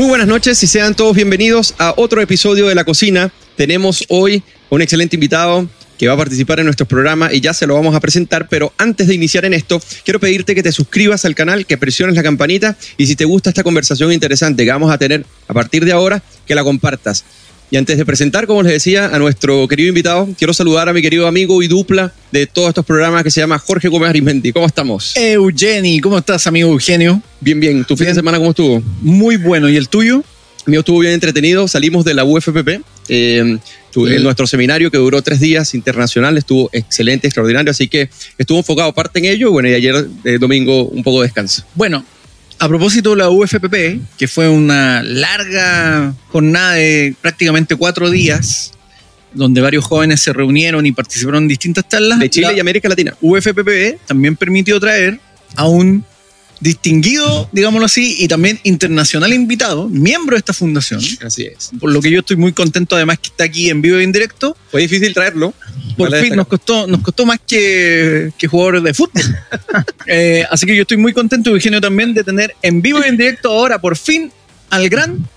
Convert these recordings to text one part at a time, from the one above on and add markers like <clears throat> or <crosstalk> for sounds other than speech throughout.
Muy buenas noches y sean todos bienvenidos a otro episodio de La Cocina. Tenemos hoy un excelente invitado que va a participar en nuestro programa y ya se lo vamos a presentar, pero antes de iniciar en esto, quiero pedirte que te suscribas al canal, que presiones la campanita y si te gusta esta conversación interesante que vamos a tener a partir de ahora, que la compartas. Y antes de presentar, como les decía, a nuestro querido invitado, quiero saludar a mi querido amigo y dupla de todos estos programas que se llama Jorge Gómez Arismendi. ¿Cómo estamos? Eugeni, ¿cómo estás, amigo Eugenio? Bien, bien. ¿Tu fin de semana cómo estuvo? Muy bueno. ¿Y el tuyo? El mío estuvo bien entretenido. Salimos de la UFPP. Eh, en nuestro seminario que duró tres días internacional estuvo excelente, extraordinario, así que estuvo enfocado parte en ello. Bueno, y ayer eh, domingo un poco de descanso. Bueno, a propósito de la UFPP, que fue una larga jornada de prácticamente cuatro días, donde varios jóvenes se reunieron y participaron en distintas charlas. De Chile y América Latina. UFPP también permitió traer a un distinguido, digámoslo así, y también internacional invitado, miembro de esta fundación. Así es. Por lo que yo estoy muy contento, además que está aquí en vivo e indirecto. Fue difícil traerlo. Por fin, nos costó, nos costó más que, que jugadores de fútbol. <laughs> Eh, así que yo estoy muy contento, Eugenio, también de tener en vivo e indirecto ahora, por fin, al gran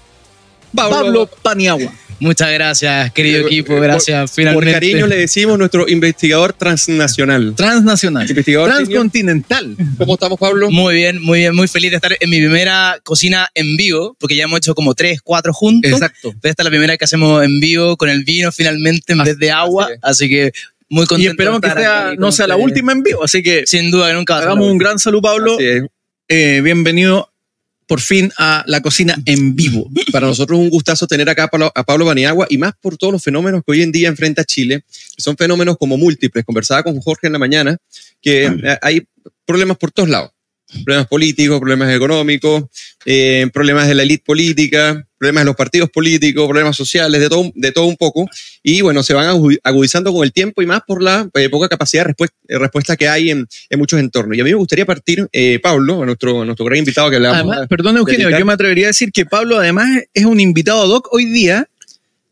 Pablo Paniagua. Muchas gracias, querido eh, equipo. Gracias, por, finalmente. Por cariño le decimos nuestro investigador transnacional. Transnacional. Investigador transcontinental. ¿Cómo estamos, Pablo? Muy bien, muy bien. Muy feliz de estar en mi primera cocina en vivo, porque ya hemos hecho como tres, cuatro juntos. Exacto. esta es la primera que hacemos en vivo con el vino finalmente en vez de agua. Así que muy contento. Y esperamos que sea, no sea la última en vivo. Así que. Sin duda que nunca Hagamos un gran saludo, Pablo. Eh, bienvenido por fin a la cocina en vivo. Para nosotros es un gustazo tener acá a Pablo, Baniagua y más por todos los fenómenos que hoy en día enfrenta Chile, son fenómenos como múltiples. Conversaba con Jorge en la mañana que hay problemas por todos lados problemas políticos, problemas económicos, eh, problemas de la élite política, problemas de los partidos políticos, problemas sociales, de todo, de todo un poco. Y bueno, se van agudizando con el tiempo y más por la eh, poca capacidad de respuesta, respuesta, que hay en, en, muchos entornos. Y a mí me gustaría partir, eh, Pablo, a nuestro, nuestro gran invitado que le Además, perdón, Eugenio, yo me atrevería a decir que Pablo además es un invitado doc hoy día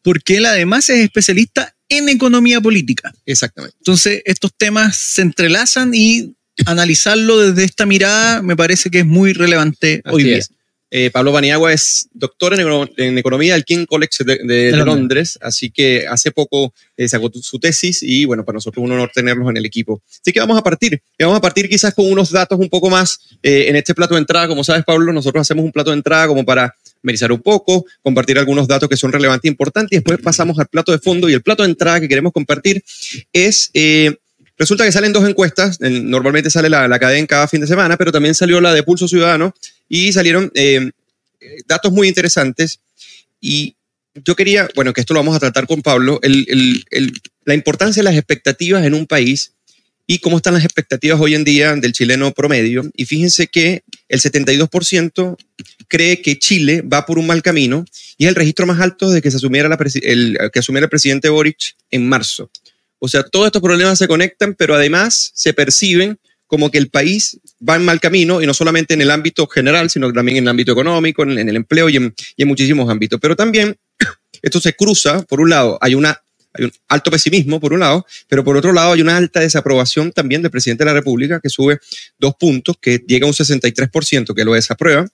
porque él además es especialista en economía política. Exactamente. Entonces, estos temas se entrelazan y analizarlo desde esta mirada me parece que es muy relevante hoy día. Eh, Pablo Baniagua es doctor en, economía del King College de, Londres, así que hace poco eh, sacó su tesis y bueno, para nosotros es un honor tenerlos en el equipo. Así que vamos a partir, y vamos a partir quizás con unos datos un poco más eh, en este plato de entrada. Como sabes, Pablo, nosotros hacemos un plato de entrada como para merizar un poco, compartir algunos datos que son relevantes e importantes y después pasamos al plato de fondo y el plato de entrada que queremos compartir es Resulta que salen dos encuestas, normalmente sale la, la cadena cada fin de semana, pero también salió la de Pulso Ciudadano y salieron eh, datos muy interesantes. Y yo quería, bueno, que esto lo vamos a tratar con Pablo, la importancia de las expectativas en un país y cómo están las expectativas hoy en día del chileno promedio. Y fíjense que el 72% cree que Chile va por un mal camino y es el registro más alto de que se asumiera la, el, que asumiera el presidente Boric en marzo. O sea, todos estos problemas se conectan, pero además se perciben como que el país va en mal camino, y no solamente en el ámbito general, sino también en el ámbito económico, en, el empleo y en, muchísimos ámbitos. Pero también <clears throat> esto se cruza, por un lado, hay, una, hay un alto pesimismo, por un lado, pero por otro lado hay una alta desaprobación también del presidente de la República, que sube dos puntos, que llega a un 63% que lo desaprueba.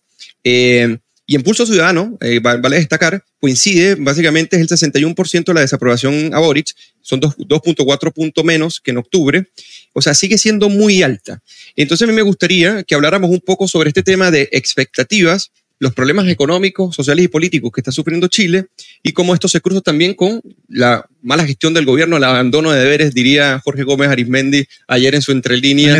Eh, y en Pulso Ciudadano, eh, vale destacar, coincide, básicamente es el 61% de la desaprobación a Boric, son 2.4 puntos menos que en octubre, o sea, sigue siendo muy alta. Entonces a mí me gustaría que habláramos un poco sobre este tema de expectativas, los problemas económicos, sociales y políticos que está sufriendo Chile y cómo esto se cruza también con la mala gestión del gobierno, el abandono de deberes, diría Jorge Gómez Arismendi ayer en su Entre Líneas,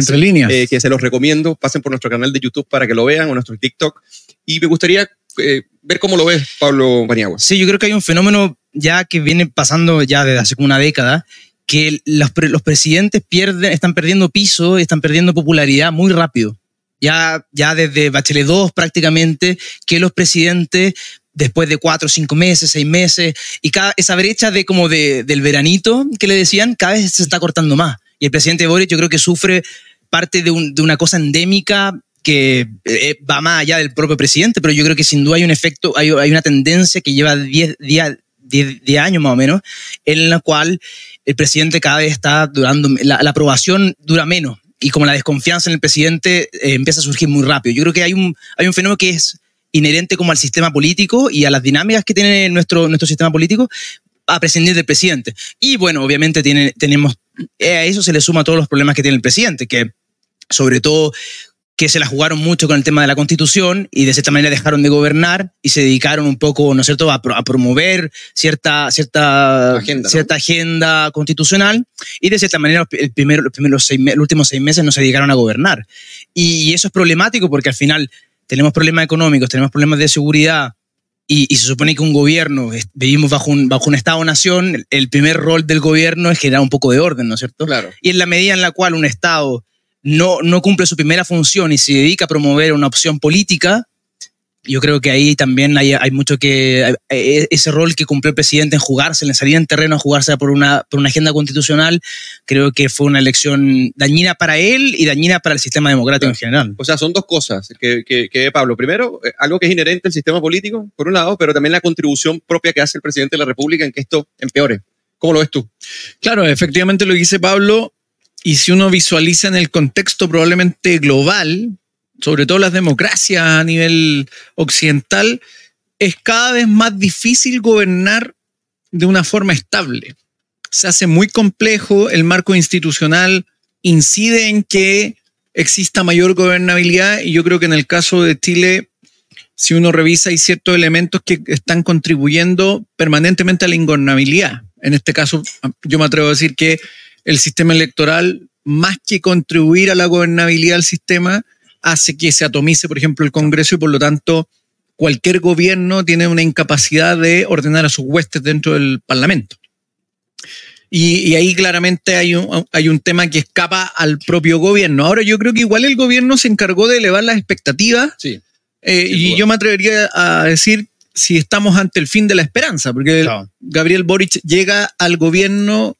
eh, que se los recomiendo, pasen por nuestro canal de YouTube para que lo vean o nuestro TikTok. Y me gustaría eh, ver cómo lo ves, Pablo Baniagua. Sí, yo creo que hay un fenómeno ya que viene pasando ya desde hace como una década, que los, los presidentes pierden, están perdiendo piso, están perdiendo popularidad muy rápido. Ya, ya desde Bachelet 2 prácticamente, que los presidentes después de cuatro, cinco meses, seis meses, y cada, esa brecha de como de, del veranito que le decían, cada vez se está cortando más. Y el presidente Boric yo creo que sufre parte de, un, de una cosa endémica que eh, va más allá del propio presidente, pero yo creo que sin duda hay un efecto, hay, una tendencia que lleva 10 días 10, años más o menos, en la cual el presidente cada vez está durando, la, aprobación dura menos y como la desconfianza en el presidente eh, empieza a surgir muy rápido. Yo creo que hay un, fenómeno que es inherente como al sistema político y a las dinámicas que tiene nuestro, nuestro sistema político a prescindir del presidente. Y bueno, obviamente tenemos, a eso se le suma todos los problemas que tiene el presidente, que sobre todo que se la jugaron mucho con el tema de la constitución y de cierta manera dejaron de gobernar y se dedicaron un poco, ¿no es cierto?, a, promover cierta, cierta, agenda, cierta agenda constitucional y de cierta manera el primero, los, primeros seis, los últimos seis meses no se dedicaron a gobernar. Y, eso es problemático porque al final tenemos problemas económicos, tenemos problemas de seguridad, y, y, se supone que un gobierno, vivimos bajo un, bajo un Estado-nación, el primer rol del gobierno es generar un poco de orden, ¿no es cierto? Claro. Y en la medida en la cual un Estado no, no cumple su primera función y se dedica a promover una opción política, yo creo que ahí también hay, hay mucho que. Ese rol que cumplió el presidente en jugarse, en salir en terreno a jugarse por una, por una agenda constitucional, creo que fue una elección dañina para él y dañina para el sistema democrático en general. O sea, son dos cosas que, que, Pablo. Primero, eh, algo que es inherente al sistema político, por un lado, pero también la contribución propia que hace el presidente de la República en que esto empeore. ¿Cómo lo ves tú? Claro, efectivamente lo que dice Pablo y si uno visualiza en el contexto probablemente global, sobre todo las democracias a nivel occidental, es cada vez más difícil gobernar de una forma estable. Se hace muy complejo, el marco institucional incide en que exista mayor gobernabilidad y yo creo que en el caso de Chile, si uno revisa, hay ciertos elementos que están contribuyendo permanentemente a la ingobernabilidad. En este caso, yo me atrevo a decir que el sistema electoral, más que contribuir a la gobernabilidad del sistema, hace que se atomice, por ejemplo, el Congreso y por lo tanto cualquier gobierno tiene una incapacidad de ordenar a sus huestes dentro del Parlamento. Y, ahí claramente hay un, hay un tema que escapa al propio gobierno. Ahora yo creo que igual el gobierno se encargó de elevar las expectativas sí, eh, y yo me atrevería a decir si estamos ante el fin de la esperanza, porque Gabriel Boric llega al gobierno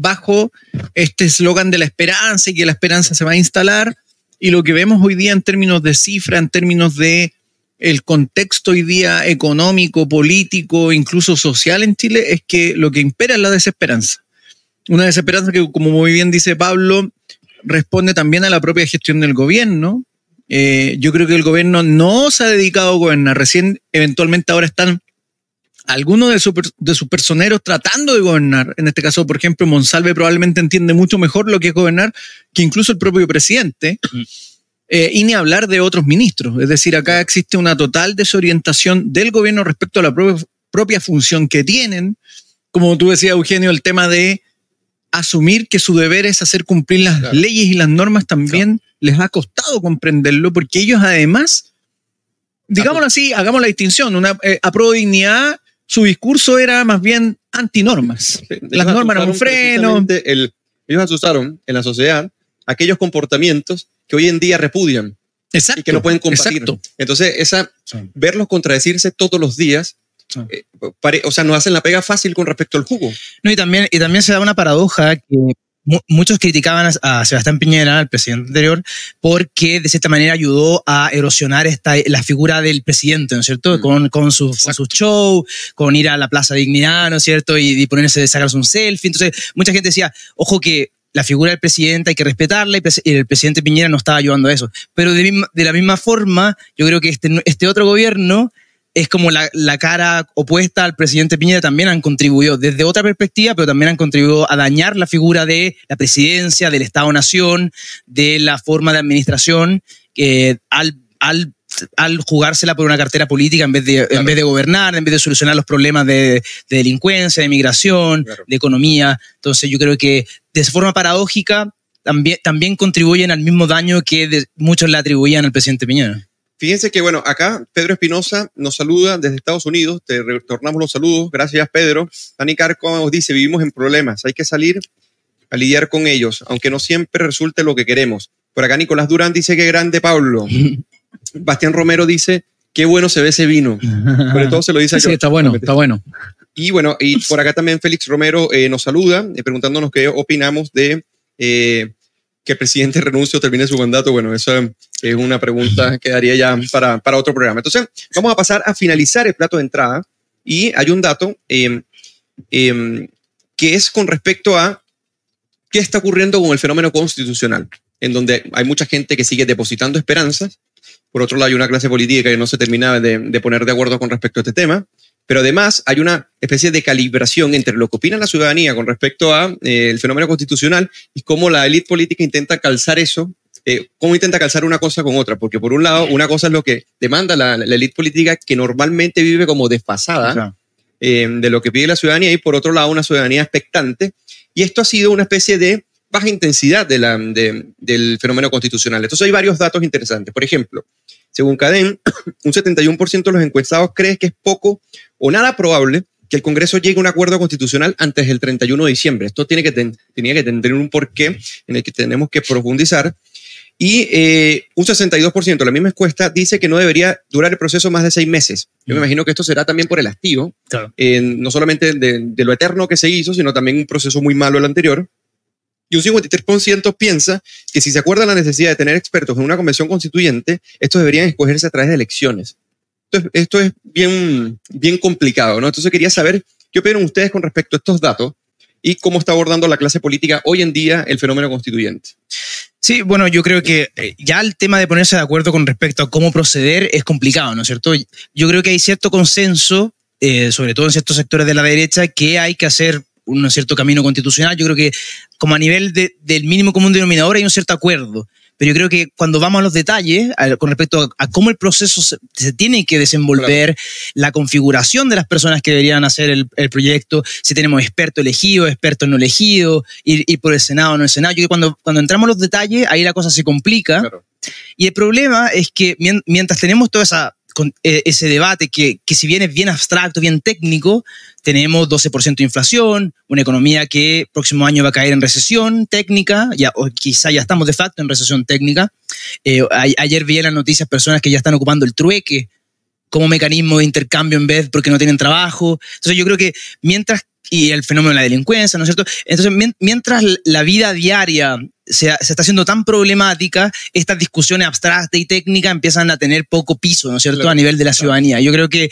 bajo este eslogan de la esperanza y que la esperanza se va a instalar. Y lo que vemos hoy día en términos de cifra, en términos de el contexto hoy día económico, político, incluso social en Chile, es que lo que impera es la desesperanza. Una desesperanza que, como muy bien dice Pablo, responde también a la propia gestión del gobierno. Eh, yo creo que el gobierno no se ha dedicado a gobernar. Recién, eventualmente, ahora están algunos de, de, sus personeros tratando de gobernar. En este caso, por ejemplo, Monsalve probablemente entiende mucho mejor lo que es gobernar que incluso el propio presidente. Mm. Eh, y ni hablar de otros ministros. Es decir, acá existe una total desorientación del gobierno respecto a la propia función que tienen. Como tú decías, Eugenio, el tema de asumir que su deber es hacer cumplir las leyes y las normas también les ha costado comprenderlo porque ellos además, digámoslo así, hagamos la distinción, una eh, dignidad su discurso era más bien antinormas. Las normas eran un freno. ellos asustaron en la sociedad aquellos comportamientos que hoy en día repudian exacto, y que no pueden compartir. Entonces, esa, verlos contradecirse todos los días, eh, o sea, nos hacen la pega fácil con respecto al jugo. No, y también, y también se da una paradoja que muchos criticaban a, Sebastián Piñera, el presidente anterior, porque de cierta manera ayudó a erosionar esta, la figura del presidente, ¿no es cierto? Mm. Con, con, su, su, show, con ir a la Plaza Dignidad, ¿no es cierto? Y, ponerse, sacarse un selfie. Entonces, mucha gente decía, ojo que la figura del presidente hay que respetarla y el presidente Piñera no estaba ayudando a eso. Pero de, de la misma forma, yo creo que este, este otro gobierno es como la, cara opuesta al presidente Piñera, también han contribuido desde otra perspectiva, pero también han contribuido a dañar la figura de la presidencia, del Estado-Nación, de la forma de administración, al, al, al, jugársela por una cartera política en vez, de, en vez de gobernar, en vez de solucionar los problemas de, delincuencia, de migración, de economía. Entonces yo creo que de forma paradójica también, también contribuyen al mismo daño que muchos le atribuían al presidente Piñera. Fíjense que, bueno, acá Pedro Espinosa nos saluda desde Estados Unidos. Te retornamos los saludos. Gracias, Pedro. Dani Carco nos dice: vivimos en problemas. Hay que salir a lidiar con ellos, aunque no siempre resulte lo que queremos. Por acá Nicolás Durán dice: qué grande, Pablo. <laughs> Bastián Romero dice: qué bueno se ve ese vino. Sobre todo se lo dice a Sí, está bueno, está bueno. Y bueno, y por acá también Félix Romero eh, nos saluda, eh, preguntándonos qué opinamos de eh, que el presidente renuncie o termine su mandato? Bueno, eso es una pregunta que daría ya para, para otro programa. Entonces, vamos a pasar a finalizar el plato de entrada y hay un dato em, em, que es con respecto a qué está ocurriendo con el fenómeno constitucional, en donde hay mucha gente que sigue depositando esperanzas Por otro lado, hay una clase política que no se termina de, de poner de acuerdo con respecto a este tema. Pero además hay una especie de calibración entre lo que opina la ciudadanía con respecto al eh, el fenómeno constitucional y cómo la élite política intenta calzar eso, eh, cómo intenta calzar una cosa con otra. Porque por un lado, una cosa es lo que demanda la, élite política que normalmente vive como desfasada eh, de lo que pide la ciudadanía y por otro lado una ciudadanía expectante. Y esto ha sido una especie de baja intensidad de la, del fenómeno constitucional. Entonces hay varios datos interesantes. Por ejemplo, según Cadem, <coughs> un 71% de los encuestados cree que es poco o nada probable que el Congreso llegue a un acuerdo constitucional antes del 31 de diciembre. Esto tiene que tenía que tener un porqué en el que tenemos que profundizar. Y eh, un 62% de la misma encuesta dice que no debería durar el proceso más de seis meses. Yo me mm. imagino que esto será también por el hastío, no solamente de, de, lo eterno que se hizo, sino también un proceso muy malo el anterior. Y un 53% piensa que si se acuerda la necesidad de tener expertos en una convención constituyente, estos deberían escogerse a través de elecciones. Entonces, esto es bien, bien complicado, ¿no? Entonces quería saber qué opinan ustedes con respecto a estos datos y cómo está abordando la clase política hoy en día el fenómeno constituyente. Sí, bueno, yo creo que eh, ya el tema de ponerse de acuerdo con respecto a cómo proceder es complicado, ¿no es cierto? Yo creo que hay cierto consenso, eh, sobre todo en ciertos sectores de la derecha, que hay que hacer un cierto camino constitucional. Yo creo que como a nivel del mínimo común denominador hay un cierto acuerdo. Pero yo creo que cuando vamos a los detalles con respecto a, cómo el proceso se, tiene que desenvolver, la configuración de las personas que deberían hacer el, proyecto, si tenemos experto elegido, experto no elegido, ir, por el Senado o no el Senado. Yo creo que cuando, cuando entramos a los detalles, ahí la cosa se complica. Y el problema es que mientras tenemos toda esa con eh, ese debate que, que, si bien es bien abstracto, bien técnico, tenemos 12% de inflación, una economía que próximo año va a caer en recesión técnica, ya, o quizá ya estamos de facto en recesión técnica. Eh, ayer vi en las noticias personas que ya están ocupando el trueque como mecanismo de intercambio en vez porque no tienen trabajo. Entonces yo creo que mientras y el fenómeno de la delincuencia, ¿no es cierto? Entonces, mientras la vida diaria se, está haciendo tan problemática, estas discusiones abstractas y técnicas empiezan a tener poco piso, ¿no es cierto?, a nivel de la ciudadanía. Yo creo que,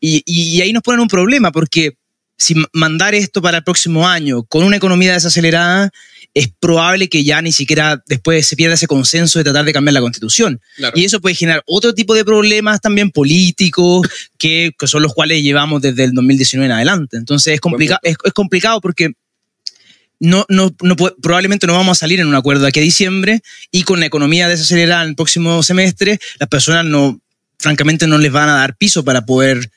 y, y, ahí nos ponen un problema, porque si mandar esto para el próximo año con una economía desacelerada, es probable que ya ni siquiera después se pierda ese consenso de tratar de cambiar la constitución. Y eso puede generar otro tipo de problemas también políticos, que, que, son los cuales llevamos desde el 2019 en adelante. Entonces es, complicado es, es, complicado porque no, no, no, probablemente no vamos a salir en un acuerdo aquí a diciembre y con la economía desacelerada en el próximo semestre, las personas no, francamente no les van a dar piso para poder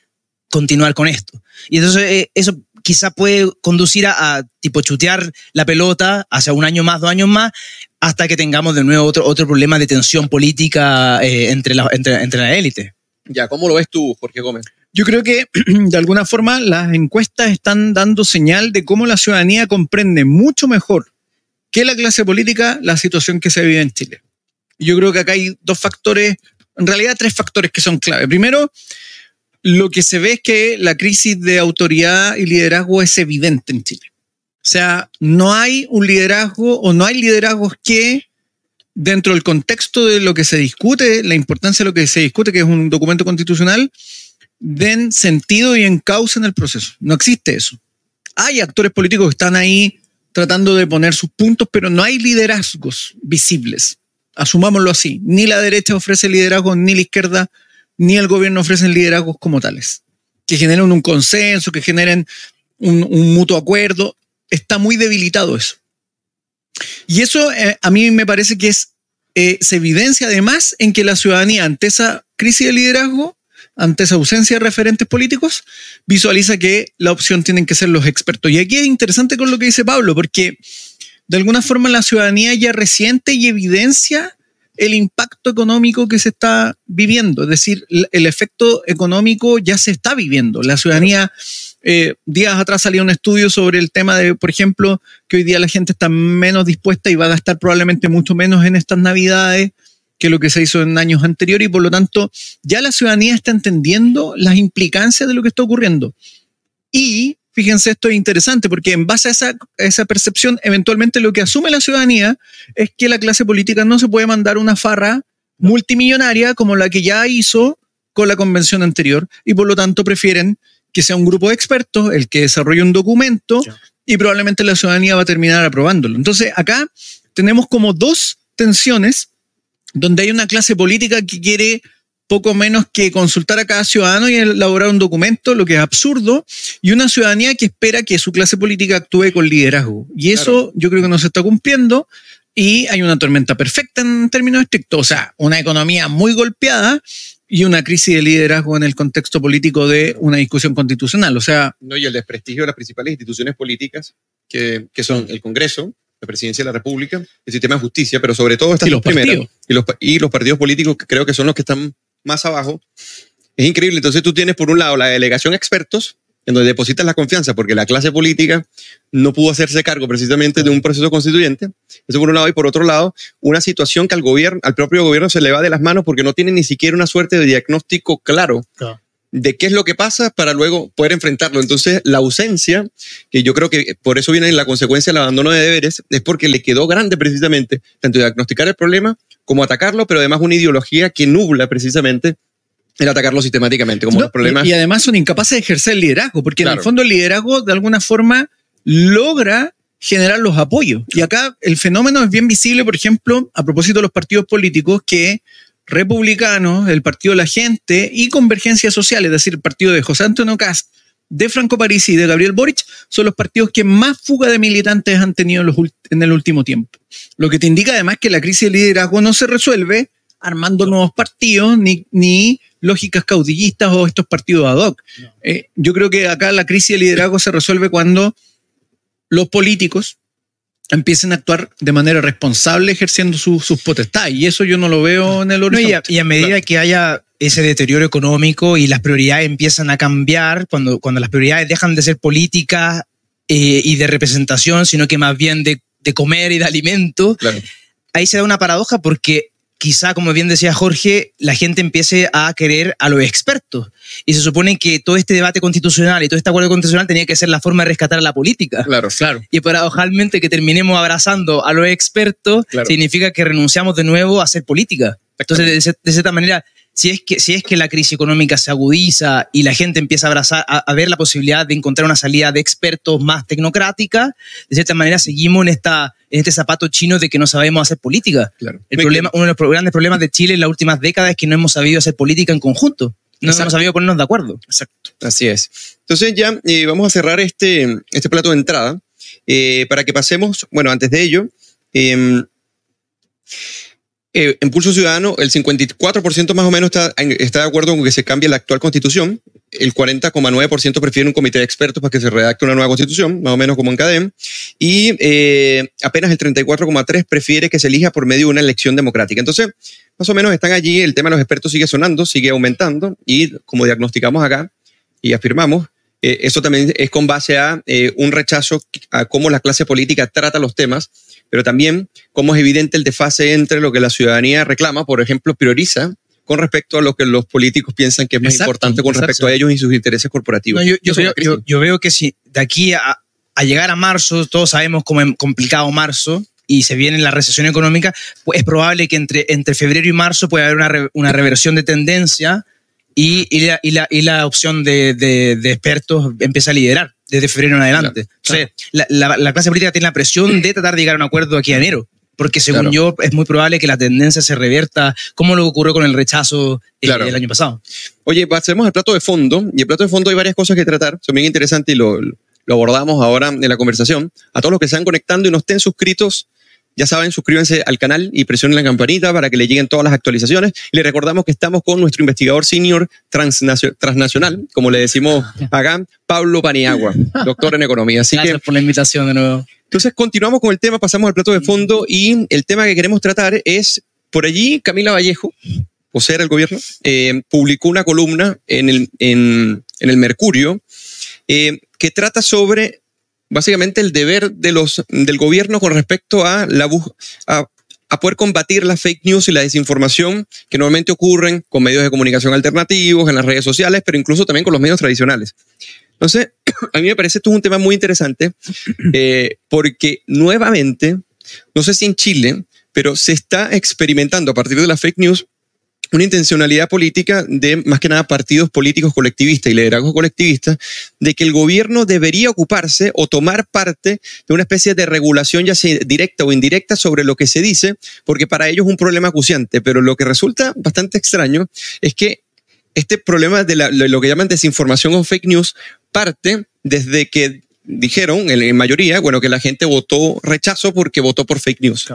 continuar con esto. Y entonces eh, eso quizá puede conducir a, tipo chutear la pelota hacia un año más, dos años más, hasta que tengamos de nuevo otro, otro problema de tensión política eh, entre, la, entre, entre la élite. Ya, ¿cómo lo ves tú, Jorge Gómez? Yo creo que <clears throat> de alguna forma las encuestas están dando señal de cómo la ciudadanía comprende mucho mejor que la clase política la situación que se vive en Chile. Yo creo que acá hay dos factores, en realidad tres factores que son clave. Primero, lo que se ve es que la crisis de autoridad y liderazgo es evidente en Chile. O sea, no hay un liderazgo o no hay liderazgos que dentro del contexto de lo que se discute, la importancia de lo que se discute, que es un documento constitucional, den sentido y encaucen el proceso. No existe eso. Hay actores políticos que están ahí tratando de poner sus puntos, pero no hay liderazgos visibles. Asumámoslo así. Ni la derecha ofrece liderazgo, ni la izquierda ni el gobierno ofrecen liderazgos como tales, que generen un consenso, que generen un, mutuo acuerdo. Está muy debilitado eso. Y eso eh, a mí me parece que es, eh, se evidencia además en que la ciudadanía ante esa crisis de liderazgo, ante esa ausencia de referentes políticos, visualiza que la opción tienen que ser los expertos. Y aquí es interesante con lo que dice Pablo, porque de alguna forma la ciudadanía ya resiente y evidencia el impacto económico que se está viviendo. Es decir, el efecto económico ya se está viviendo. La ciudadanía, eh, días atrás salía un estudio sobre el tema de, por ejemplo, que hoy día la gente está menos dispuesta y va a gastar probablemente mucho menos en estas navidades que lo que se hizo en años anteriores y por lo tanto ya la ciudadanía está entendiendo las implicancias de lo que está ocurriendo. Y fíjense, esto es interesante porque en base a esa, esa, percepción, eventualmente lo que asume la ciudadanía es que la clase política no se puede mandar una farra multimillonaria como la que ya hizo con la convención anterior y por lo tanto prefieren que sea un grupo de expertos el que desarrolle un documento y probablemente la ciudadanía va a terminar aprobándolo. Entonces acá tenemos como dos tensiones donde hay una clase política que quiere poco menos que consultar a cada ciudadano y elaborar un documento, lo que es absurdo, y una ciudadanía que espera que su clase política actúe con liderazgo. Y eso yo creo que no se está cumpliendo y hay una tormenta perfecta en términos estrictos, o sea, una economía muy golpeada y una crisis de liderazgo en el contexto político de una discusión constitucional, o sea... No, y el desprestigio de las principales instituciones políticas, que, que son el Congreso, la presidencia de la República, el sistema de justicia, pero sobre todo estas Y los primeras, partidos. y los, y los partidos políticos que creo que son los que están más abajo. Es increíble. Entonces tú tienes por un lado la delegación expertos, en donde depositas la confianza porque la clase política no pudo hacerse cargo precisamente de un proceso constituyente. Eso por un lado. Y por otro lado, una situación que al gobierno, al propio gobierno se le va de las manos porque no tiene ni siquiera una suerte de diagnóstico claro Claro. De qué es lo que pasa para luego poder enfrentarlo. Entonces, la ausencia, que yo creo que por eso viene la consecuencia del abandono de deberes, es porque le quedó grande precisamente tanto diagnosticar el problema como atacarlo, pero además una ideología que nubla precisamente el atacarlo sistemáticamente, como No, los problemas. y, además son incapaces de ejercer el liderazgo, porque en el fondo el liderazgo de alguna forma logra generar los apoyos. Y acá el fenómeno es bien visible, por ejemplo, a propósito de los partidos políticos, que republicanos, el Partido de la Gente y Convergencia Social, es decir, el partido de José Antonio Cast, de Franco Parisi y de Gabriel Boric, son los partidos que más fuga de militantes han tenido en, los ult- en el último tiempo. Lo que te indica además que la crisis de liderazgo no se resuelve armando nuevos partidos ni, ni lógicas caudillistas o estos partidos ad hoc. Eh, yo creo que acá la crisis de liderazgo se resuelve cuando los políticos empiecen a actuar de manera responsable ejerciendo su- sus potestades. Y eso yo no lo veo en el No, y, horizonte. a, y a medida que haya ese deterioro económico y las prioridades empiezan a cambiar, cuando, cuando las prioridades dejan de ser políticas eh, y de representación, sino que más bien de, de comer y de alimento, Claro. ahí se da una paradoja porque quizá, como bien decía Jorge, la gente empiece a querer a los expertos. Y se supone que todo este debate constitucional y todo este acuerdo constitucional tenía que ser la forma de rescatar a la política. Claro. Claro. Y paradojalmente que terminemos abrazando a los expertos Claro. significa que renunciamos de nuevo a hacer política. Entonces, de, ce- de cierta manera, si es, que, si es que la crisis económica se agudiza y la gente empieza a abrazar, a, a ver la posibilidad de encontrar una salida de expertos más tecnocrática, de cierta manera seguimos en, esta, en este zapato chino de que no sabemos hacer política. claro. El Me problema, uno de los grandes problemas de Chile en las últimas décadas es que no hemos sabido hacer política en conjunto. No Exacto. hemos sabido ponernos de acuerdo. Exacto. Así es. Entonces ya eh, vamos a cerrar este, este plato de entrada eh, para que pasemos, bueno, antes de ello, eh, eh, en Pulso Ciudadano, el 54% más o menos está, está de acuerdo con que se cambie la actual constitución, el 40,9% prefiere un comité de expertos para que se redacte una nueva constitución, más o menos como en CADEM, y eh, apenas el 34,3% prefiere que se elija por medio de una elección democrática. Entonces, más o menos están allí, el tema de los expertos sigue sonando, sigue aumentando, y como diagnosticamos acá y afirmamos, eh, eso también es con base a eh, un rechazo a cómo la clase política trata los temas, pero también cómo es evidente el desfase entre lo que la ciudadanía reclama, por ejemplo, prioriza con respecto a lo que los políticos piensan que es más Exacto, importante con exacto. respecto a ellos y sus intereses corporativos. No, yo, yo veo, yo- yo veo que si de aquí a, a llegar a marzo, todos sabemos cómo es complicado marzo y se viene la recesión económica, pues es probable que entre, entre febrero y marzo pueda haber una, re- una reversión de tendencia y, y la, y la- y la opción de, de- de expertos empieza a liderar desde febrero en adelante. Claro, Entonces, la, la- la clase política tiene la presión de tratar de llegar a un acuerdo aquí a enero. Porque según Claro. yo, es muy probable que la tendencia se revierta, como lo que ocurrió con el rechazo eh, Claro. el año pasado. Oye, pasemos al plato de fondo. Y el plato de fondo hay varias cosas que tratar. Son bien interesantes y lo, lo abordamos ahora en la conversación. A todos los que se están conectando y no estén suscritos, ya saben, suscríbanse al canal y presionen la campanita para que le lleguen todas las actualizaciones. Y les recordamos que estamos con nuestro investigador senior transnacio- transnacional, como le decimos <laughs> acá, Pablo Paniagua, doctor en economía. Así que Gracias por la invitación de nuevo. entonces continuamos con el tema, pasamos al plato de fondo y el tema que queremos tratar es, por allí Camila Vallejo, vocera del gobierno, eh, publicó una columna en el, en, en el Mercurio eh, que trata sobre básicamente el deber de los, del gobierno con respecto a, la, a, a poder combatir la fake news y la desinformación que normalmente ocurren con medios de comunicación alternativos, en las redes sociales, pero incluso también con los medios tradicionales. Entonces, <clears throat> a mí me parece esto es un tema muy interesante <clears throat> eh, porque nuevamente, no sé si en Chile, pero se está experimentando a partir de la fake news una intencionalidad política de más que nada partidos políticos colectivistas y liderazgos colectivistas de que el gobierno debería ocuparse o tomar parte de una especie de regulación ya sea directa o indirecta sobre lo que se dice, porque para ellos es un problema acuciante, pero lo que resulta bastante extraño es que este problema de, lo que llaman desinformación o fake news parte desde que dijeron, en mayoría, bueno, que la gente votó rechazo porque votó por fake news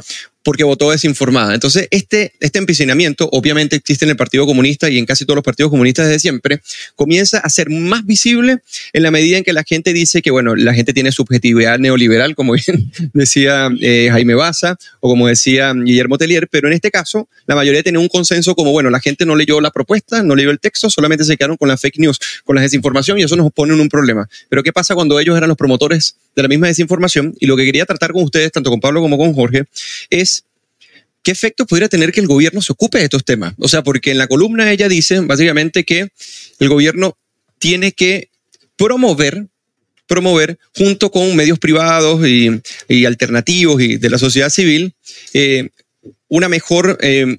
porque votó desinformada. Entonces, este, este empecinamiento, obviamente existe en el Partido Comunista y en casi todos los partidos comunistas desde siempre, comienza a ser más visible en la medida en que la gente dice que, bueno, la gente tiene subjetividad neoliberal, como bien <laughs> decía eh, Jaime Baza o como decía Guillermo Tellier, pero en este caso, la mayoría tiene un consenso como, bueno, la gente no leyó la propuesta, no leyó el texto, solamente se quedaron con la fake news, con la desinformación y eso nos pone en un problema. Pero ¿qué pasa cuando ellos eran los promotores de la misma desinformación? Y lo que quería tratar con ustedes, tanto con Pablo como con Jorge, es ¿qué efecto podría tener que el gobierno se ocupe de estos temas? O sea, porque en la columna ella dice básicamente que el gobierno tiene que promover promover junto con medios privados y, alternativos y de la sociedad civil eh, una mejor eh,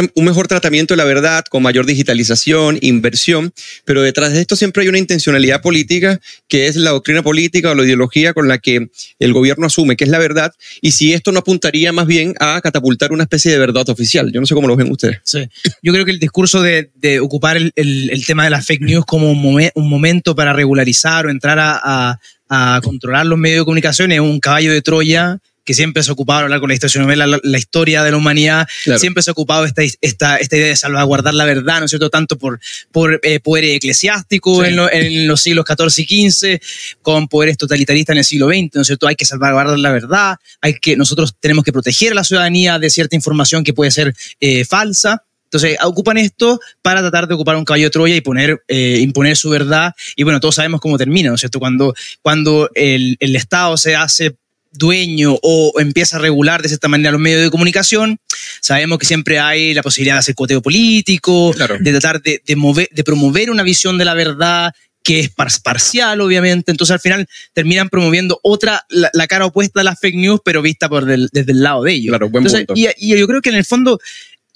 un, mejor tratamiento de la verdad, con mayor digitalización, inversión, pero detrás de esto siempre hay una intencionalidad política que es la doctrina política o la ideología con la que el gobierno asume que es la verdad y si esto no apuntaría más bien a catapultar una especie de verdad oficial. Yo no sé cómo lo ven ustedes. Sí. Yo creo que el discurso de, ocupar el, tema de las fake news como un, momento para regularizar o entrar a, a controlar los medios de comunicación es un caballo de Troya que siempre se ha ocupado a hablar con la historia, la, la, historia de la humanidad, siempre se ha ocupado esta, esta, esta idea de salvaguardar la verdad, ¿no es cierto? Tanto por, por eh, poder eclesiástico en, en, los siglos XIV y XV, con poderes totalitaristas en el siglo XX, ¿no es cierto? Hay que salvaguardar la verdad, hay que, nosotros tenemos que proteger a la ciudadanía de cierta información que puede ser eh, falsa. Entonces, ocupan esto para tratar de ocupar un caballo de Troya y poner, eh, imponer su verdad. Y bueno, todos sabemos cómo termina, ¿no es cierto? Cuando, cuando el, el Estado se hace dueño o empieza a regular de cierta manera los medios de comunicación, sabemos que siempre hay la posibilidad de hacer coteo político, de tratar de, mover, de promover una visión de la verdad que es parcial, obviamente. Entonces, al final terminan promoviendo otra, la, cara opuesta a las fake news, pero vista por desde el lado de ellos. Claro, buen punto. Y, yo creo que en el fondo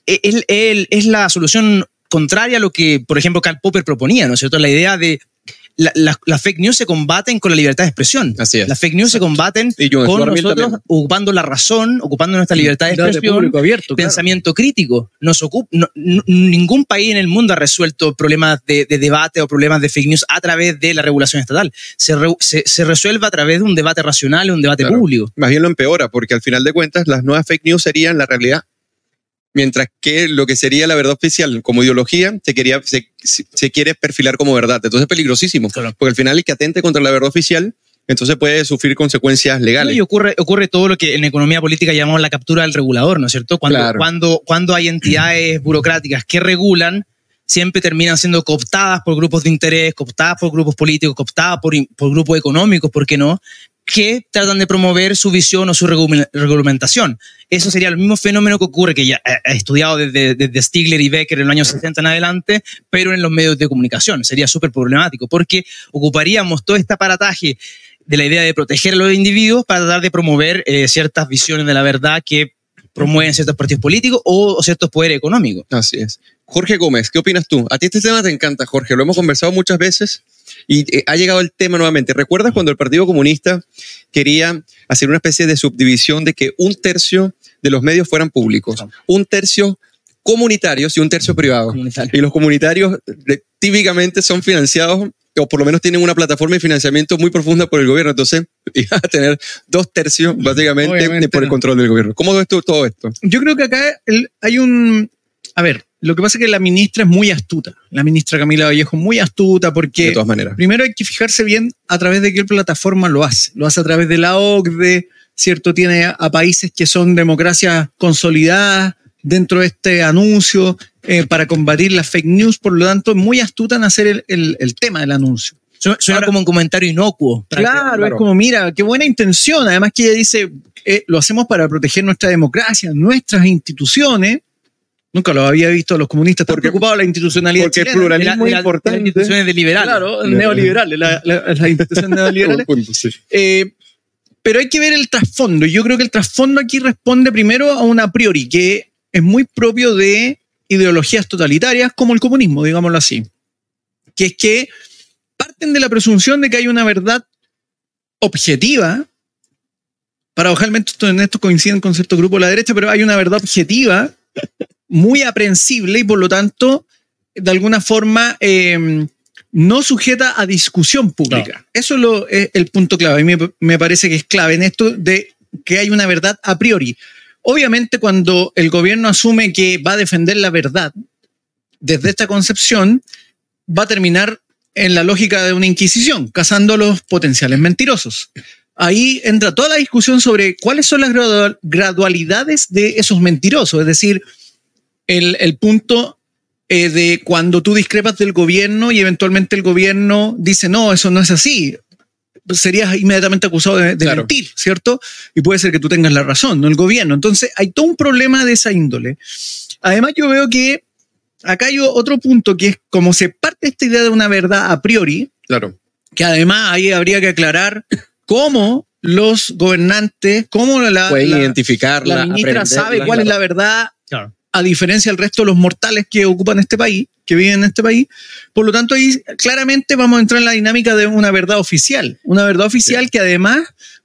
e, es la solución contraria a lo que, por ejemplo, Karl Popper proponía, ¿no es cierto? La idea de las fake news se combaten con la libertad de expresión. Así Las fake news se combaten con nosotros ocupando la razón, ocupando nuestra libertad de expresión, abierto, pensamiento crítico. Nos ningún país en el mundo ha resuelto problemas de, debate o problemas de fake news a través de la regulación estatal. Se, se, resuelve a través de un debate racional un debate público. Más bien lo empeora, porque al final de cuentas las nuevas fake news serían la realidad mientras que lo que sería la verdad oficial como ideología se, quería, se, quiere perfilar como verdad. Entonces es peligrosísimo, porque al final el que atente contra la verdad oficial entonces puede sufrir consecuencias legales. Y ocurre, ocurre todo lo que en economía política llamamos la captura del regulador, ¿no es cierto? Cuando, cuando, cuando hay entidades <clears throat> burocráticas que regulan, siempre terminan siendo cooptadas por grupos de interés, cooptadas por grupos políticos, cooptadas por, por grupos económicos, ¿por qué no? Que tratan de promover su visión o su regulamentación. Eso sería el mismo fenómeno que ocurre, que ya he estudiado desde, desde Stigler y Becker en los años 60 en adelante, pero en los medios de comunicación. Sería súper problemático porque ocuparíamos todo este aparataje de la idea de proteger a los individuos para tratar de promover eh, ciertas visiones de la verdad que promueven ciertos partidos políticos o, ciertos poderes económicos. Así es. Jorge Gómez, ¿qué opinas tú? A ti este tema te encanta, Jorge. Lo hemos conversado muchas veces y eh, ha llegado el tema nuevamente. ¿Recuerdas cuando el Partido Comunista quería hacer una especie de subdivisión de que un tercio de los medios fueran públicos, un tercio comunitarios y un tercio privado? Y los comunitarios eh, típicamente son financiados o por lo menos tienen una plataforma de financiamiento muy profunda por el gobierno. Entonces, <laughs> iba a tener dos tercios, básicamente, por el control del gobierno. ¿Cómo ves tú todo esto? Yo creo que acá hay un. A ver, lo que pasa es que la ministra es muy astuta. La ministra Camila Vallejo muy astuta porque. De todas maneras. Primero hay que fijarse bien a través de qué plataforma lo hace. Lo hace a través de la OCDE, ¿cierto? Tiene a países que son democracias consolidadas dentro de este anuncio eh, para combatir las fake news, por lo tanto, es muy astuta en hacer el, tema del anuncio. Suena como un comentario inocuo. Claro, es como, mira, qué buena intención. Además que ella dice, eh, lo hacemos para proteger nuestra democracia, nuestras instituciones. Nunca lo había visto los comunistas tan preocupados de la institucionalidad Porque el pluralismo es importante. Las instituciones liberales. Claro, neoliberales, las instituciones <laughs> neoliberales. Eh, pero hay que ver el trasfondo. Yo creo que el trasfondo aquí responde primero a un a priori, que es muy propio de ideologías totalitarias como el comunismo, digámoslo así, que es que parten de la presunción de que hay una verdad objetiva, paradojalmente en esto coinciden con cierto grupo de la derecha, pero hay una verdad objetiva muy aprensible y por lo tanto, de alguna forma, eh, no sujeta a discusión pública. Eso es, lo, es, el punto clave. A mí me, me parece que es clave en esto de que hay una verdad a priori. Obviamente, cuando el gobierno asume que va a defender la verdad desde esta concepción, va a terminar en la lógica de una inquisición, cazando a los potenciales mentirosos. Ahí entra toda la discusión sobre cuáles son las gradualidades de esos mentirosos, es decir, el, punto eh, de cuando tú discrepas del gobierno y eventualmente el gobierno dice, no, eso no es así, serías inmediatamente acusado de, de claro. mentir, ¿cierto? Y puede ser que tú tengas la razón, no el gobierno. Entonces, hay todo un problema de esa índole. Además, yo veo que acá hay otro punto que es como se parte esta idea de una verdad a priori, claro. que además ahí habría que aclarar cómo los gobernantes, cómo la, Pueden la, identificarla, la ministra sabe cuál es la verdad, claro. A diferencia del resto de los mortales que ocupan este país, que viven en este país. Por lo tanto, ahí claramente vamos a entrar en la dinámica de una verdad oficial, una verdad oficial sí. que además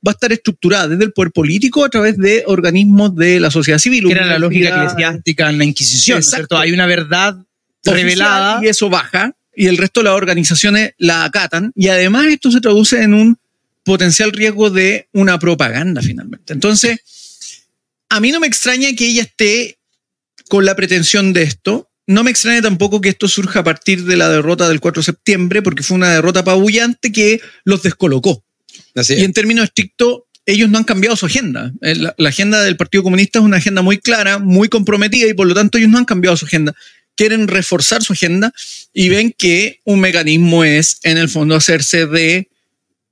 va a estar estructurada desde el poder político a través de organismos de la sociedad civil. Que era la lógica eclesiástica en la Inquisición, ¿cierto? Hay una verdad revelada. Y eso baja, y el resto de las organizaciones la acatan, y además esto se traduce en un potencial riesgo de una propaganda finalmente. Entonces, a mí no me extraña que ella esté con la pretensión de esto, no me extraña tampoco que esto surja a partir de la derrota del 4 de septiembre, porque fue una derrota apabullante que los descolocó. Así y en términos estrictos, ellos no han cambiado su agenda. La, la, agenda del Partido Comunista es una agenda muy clara, muy comprometida, y por lo tanto ellos no han cambiado su agenda. Quieren reforzar su agenda y ven que un mecanismo es, en el fondo, hacerse de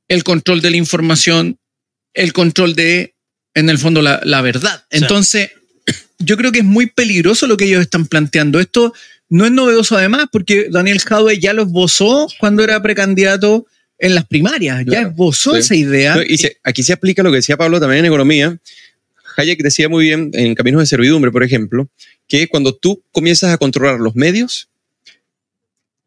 el control de la información, el control de, en el fondo, la, la verdad. Entonces, sí. Yo creo que es muy peligroso lo que ellos están planteando. Esto no es novedoso además, porque Daniel Jadwe ya lo esbozó cuando era precandidato en las primarias, claro, ya esbozó sí. esa idea. No, y se, aquí se aplica lo que decía Pablo también en economía. Hayek decía muy bien en Caminos de Servidumbre, por ejemplo, que cuando tú comienzas a controlar los medios,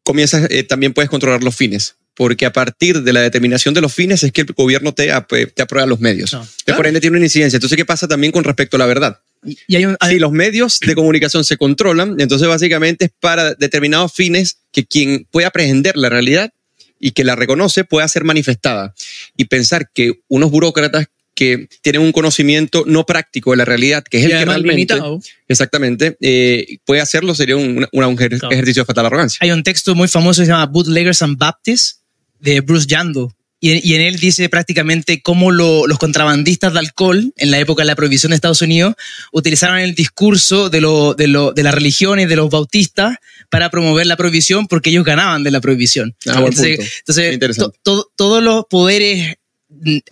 comienzas, eh, también puedes controlar los fines porque a partir de la determinación de los fines es que el gobierno te, te aprueba los medios. No, claro. Por ende tiene una incidencia. Entonces, ¿qué pasa también con respecto a la verdad? Y, y hay un, hay... Si los medios de comunicación se controlan, entonces básicamente es para determinados fines que quien pueda aprehender la realidad y que la reconoce pueda ser manifestada. Y pensar que unos burócratas que tienen un conocimiento no práctico de la realidad, que es el que realmente, limitado. exactamente, eh, puede hacerlo, sería un, ejercicio de fatal arrogancia. Hay un texto muy famoso que se llama Bootleggers and Baptists, de Bruce Yando. Y, y en él dice prácticamente cómo lo, los contrabandistas de alcohol en la época de la prohibición de Estados Unidos utilizaron el discurso de, lo, de, lo, de las religiones, de los bautistas, para promover la prohibición porque ellos ganaban de la prohibición. Ah, entonces, entonces to, to, todos los poderes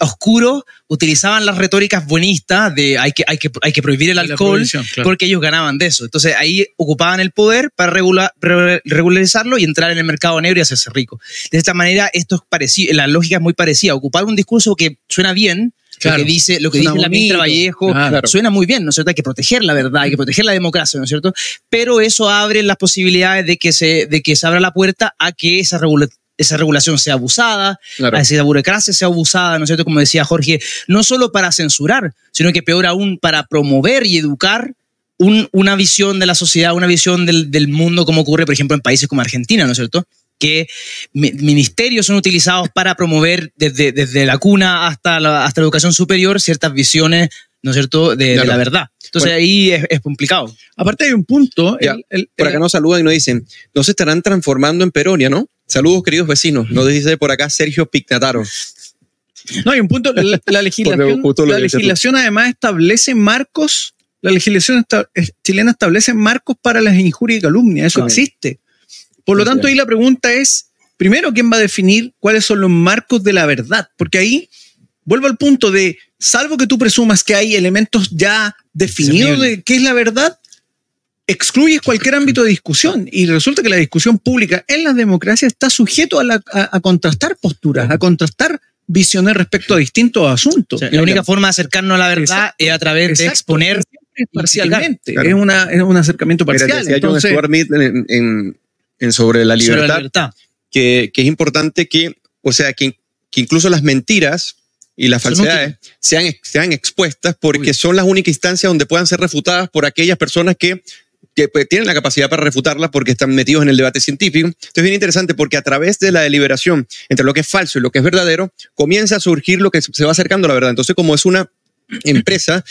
oscuros utilizaban las retóricas buenistas de hay que, hay que, hay que prohibir el alcohol claro. porque ellos ganaban de eso. Entonces ahí ocupaban el poder para regular, regularizarlo y entrar en el mercado negro y hacerse rico. De esta manera, esto es parecido, la lógica es muy parecida. Ocupar un discurso que suena bien, Claro. Lo que dice, lo que dice la ministra Vallejo claro. suena muy bien, ¿no es cierto? Hay que proteger la verdad, hay que proteger la democracia, ¿no es cierto? Pero eso abre las posibilidades de que se, de que se abra la puerta a que esa regulación esa regulación sea abusada, claro. esa burocracia sea abusada, ¿no es cierto? Como decía Jorge, no solo para censurar, sino que peor aún para promover y educar un, una visión de la sociedad, una visión del, del, mundo, como ocurre, por ejemplo, en países como Argentina, ¿no es cierto? Que ministerios son utilizados para promover desde, desde la cuna hasta la, hasta la educación superior ciertas visiones ¿no es cierto?, de, claro. de la verdad. Entonces bueno, ahí es, es, complicado. Aparte hay un punto. El, el, por acá nos saludan y nos dicen, no se estarán transformando en Peronia, ¿no? Saludos, queridos vecinos. Nos dice por acá Sergio Pignataro. No, hay un punto. La, la <laughs> legislación, la legislación además establece marcos. La legislación esta, chilena establece marcos para las injurias y calumnias. Eso existe. Por lo tanto, ahí la pregunta es: primero, ¿quién va a definir cuáles son los marcos de la verdad? Porque ahí vuelvo al punto de, salvo que tú presumas que hay elementos ya definidos de qué es la verdad, excluyes cualquier ámbito de discusión y resulta que la discusión pública en las democracias está sujeto a, la, a, a contrastar posturas, a contrastar visiones respecto a distintos asuntos. La única forma de acercarnos a la verdad Exacto. es a través Exacto. de exponer parcialmente, es, una, es un acercamiento parcial. Entonces, en, en, sobre la libertad, Que, que, es importante que, o sea, que, que incluso las mentiras y las falsedades sean, sean expuestas porque son las únicas instancias donde puedan ser refutadas por aquellas personas que que pues, tienen la capacidad para refutarla porque están metidos en el debate científico. Entonces es bien interesante porque a través de la deliberación entre lo que es falso y lo que es verdadero, comienza a surgir lo que se va acercando a la verdad. Entonces como es una <clears throat> empresa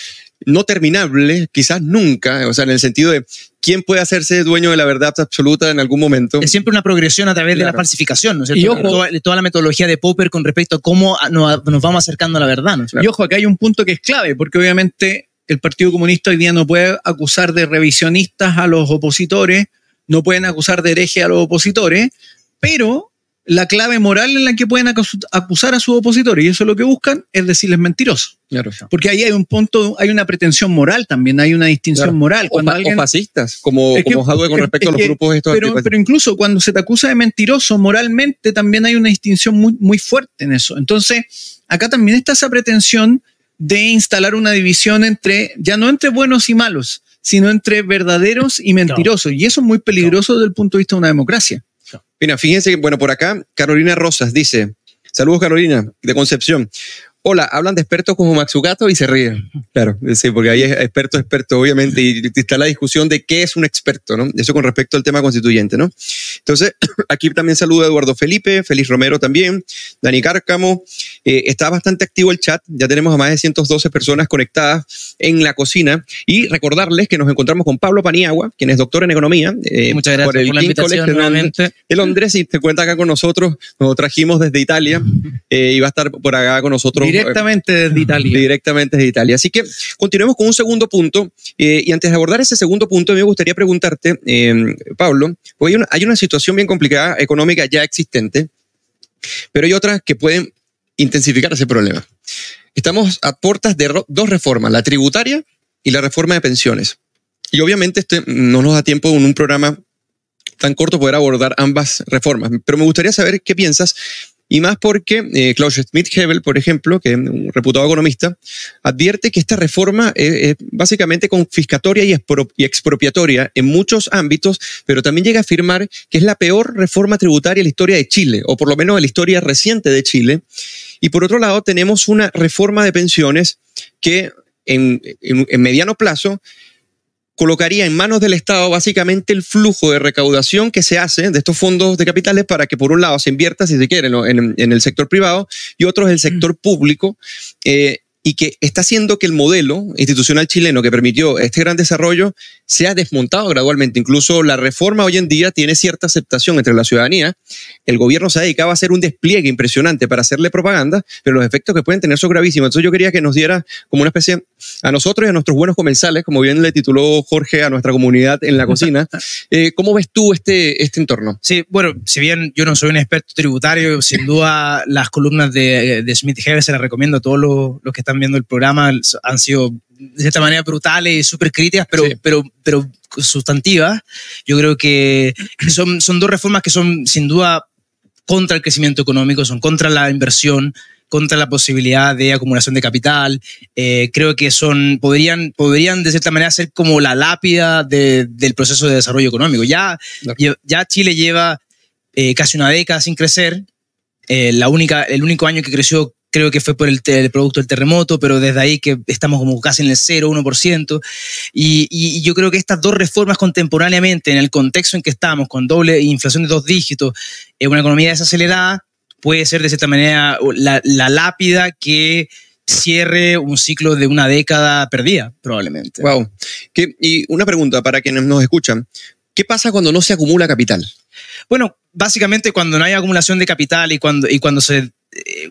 no terminable, quizás nunca, o sea, en el sentido de quién puede hacerse dueño de la verdad absoluta en algún momento. Es siempre una progresión a través de la falsificación, ¿no es cierto? Y toda, la metodología de Popper con respecto a cómo nos, vamos acercando a la verdad. ¿no? Y ojo, acá hay un punto que es clave, porque obviamente el Partido Comunista hoy día no puede acusar de revisionistas a los opositores, no pueden acusar de hereje a los opositores, pero la clave moral en la que pueden acusar a sus opositores, y eso es lo que buscan, es decirles mentirosos. Porque ahí hay un punto, hay una pretensión moral también, hay una distinción moral. Cuando o, fascistas, como, como con respecto a los grupos estos. Pero, pero, incluso cuando se te acusa de mentiroso, moralmente también hay una distinción muy, muy fuerte en eso. Entonces, acá también está esa pretensión de instalar una división entre, ya no entre buenos y malos, sino entre verdaderos y mentirosos. Y eso es muy peligroso desde el punto de vista de una democracia. Mira, fíjense que, bueno, por acá, Carolina Rosas dice, saludos Carolina, de Concepción. Hola, hablan de expertos como Maxugato y se ríen. Claro, sí, porque hay expertos, expertos, obviamente, y está la discusión de qué es un experto, ¿no? Eso con respecto al tema constituyente, ¿no? Entonces, <clears throat> aquí también saludo a Eduardo Felipe, Félix Romero también, Dani Cárcamo. Eh, está bastante activo el chat, ya tenemos a más de 112 personas conectadas en la cocina. Y recordarles que nos encontramos con Pablo Paniagua, quien es doctor en economía. Eh, Muchas gracias por, el la invitación nuevamente. De Londres y te cuenta acá con nosotros. Nos trajimos desde Italia <laughs> eh, y va a estar por acá con nosotros Directamente desde Italia. Directamente desde Italia. Así que continuemos con un segundo punto. Eh, y antes de abordar ese segundo punto, me gustaría preguntarte, eh, Pablo, porque hay una, hay una situación bien complicada económica ya existente, pero hay otras que pueden intensificar ese problema. Estamos a puertas de dos reformas, la tributaria y la reforma de pensiones. Y obviamente este no nos da tiempo en un programa tan corto poder abordar ambas reformas, pero me gustaría saber qué piensas y más porque eh, Klaus Schmidt-Hebel, por ejemplo, que es un reputado economista, advierte que esta reforma es, básicamente confiscatoria y, expropiatoria en muchos ámbitos, pero también llega a afirmar que es la peor reforma tributaria en la historia de Chile, o por lo menos en la historia reciente de Chile. Y por otro lado, tenemos una reforma de pensiones que en mediano plazo colocaría en manos del Estado básicamente el flujo de recaudación que se hace de estos fondos de capitales para que por un lado se invierta, si se quiere, en, en el sector privado y otro es el sector público. Eh, y que está haciendo que el modelo institucional chileno que permitió este gran desarrollo sea desmontado gradualmente. Incluso la reforma hoy en día tiene cierta aceptación entre la ciudadanía. El gobierno se ha dedicado a hacer un despliegue impresionante para hacerle propaganda, pero los efectos que pueden tener son gravísimos. Entonces yo quería que nos diera como una especie a nosotros y a nuestros buenos comensales, como bien le tituló Jorge a nuestra comunidad en la cocina, <laughs> eh, ¿cómo ves tú este, este entorno? Sí, bueno, si bien yo no soy un experto tributario, sin duda las columnas de, de Smith Heber se las recomiendo a todos los, los que están viendo el programa han sido de cierta manera brutales y súper críticas, pero, pero, pero sustantivas. Yo creo que son, son dos reformas que son sin duda contra el crecimiento económico, son contra la inversión, contra la posibilidad de acumulación de capital. Eh, creo que son, podrían, podrían de cierta manera ser como la lápida del proceso de desarrollo económico. Ya, ya Chile lleva eh, casi una década sin crecer. Eh, la única, el único año que creció creo que fue por el, producto del terremoto, pero desde ahí que estamos como casi en el 0, 1%. Y, y, yo creo que estas dos reformas contemporáneamente, en el contexto en que estamos, con doble inflación de dos dígitos, en una economía desacelerada, puede ser de cierta manera la, la lápida que cierre un ciclo de una década perdida, probablemente. Wow. y una pregunta para quienes nos escuchan. ¿Qué pasa cuando no se acumula capital? Bueno, básicamente cuando no hay acumulación de capital y cuando, y cuando se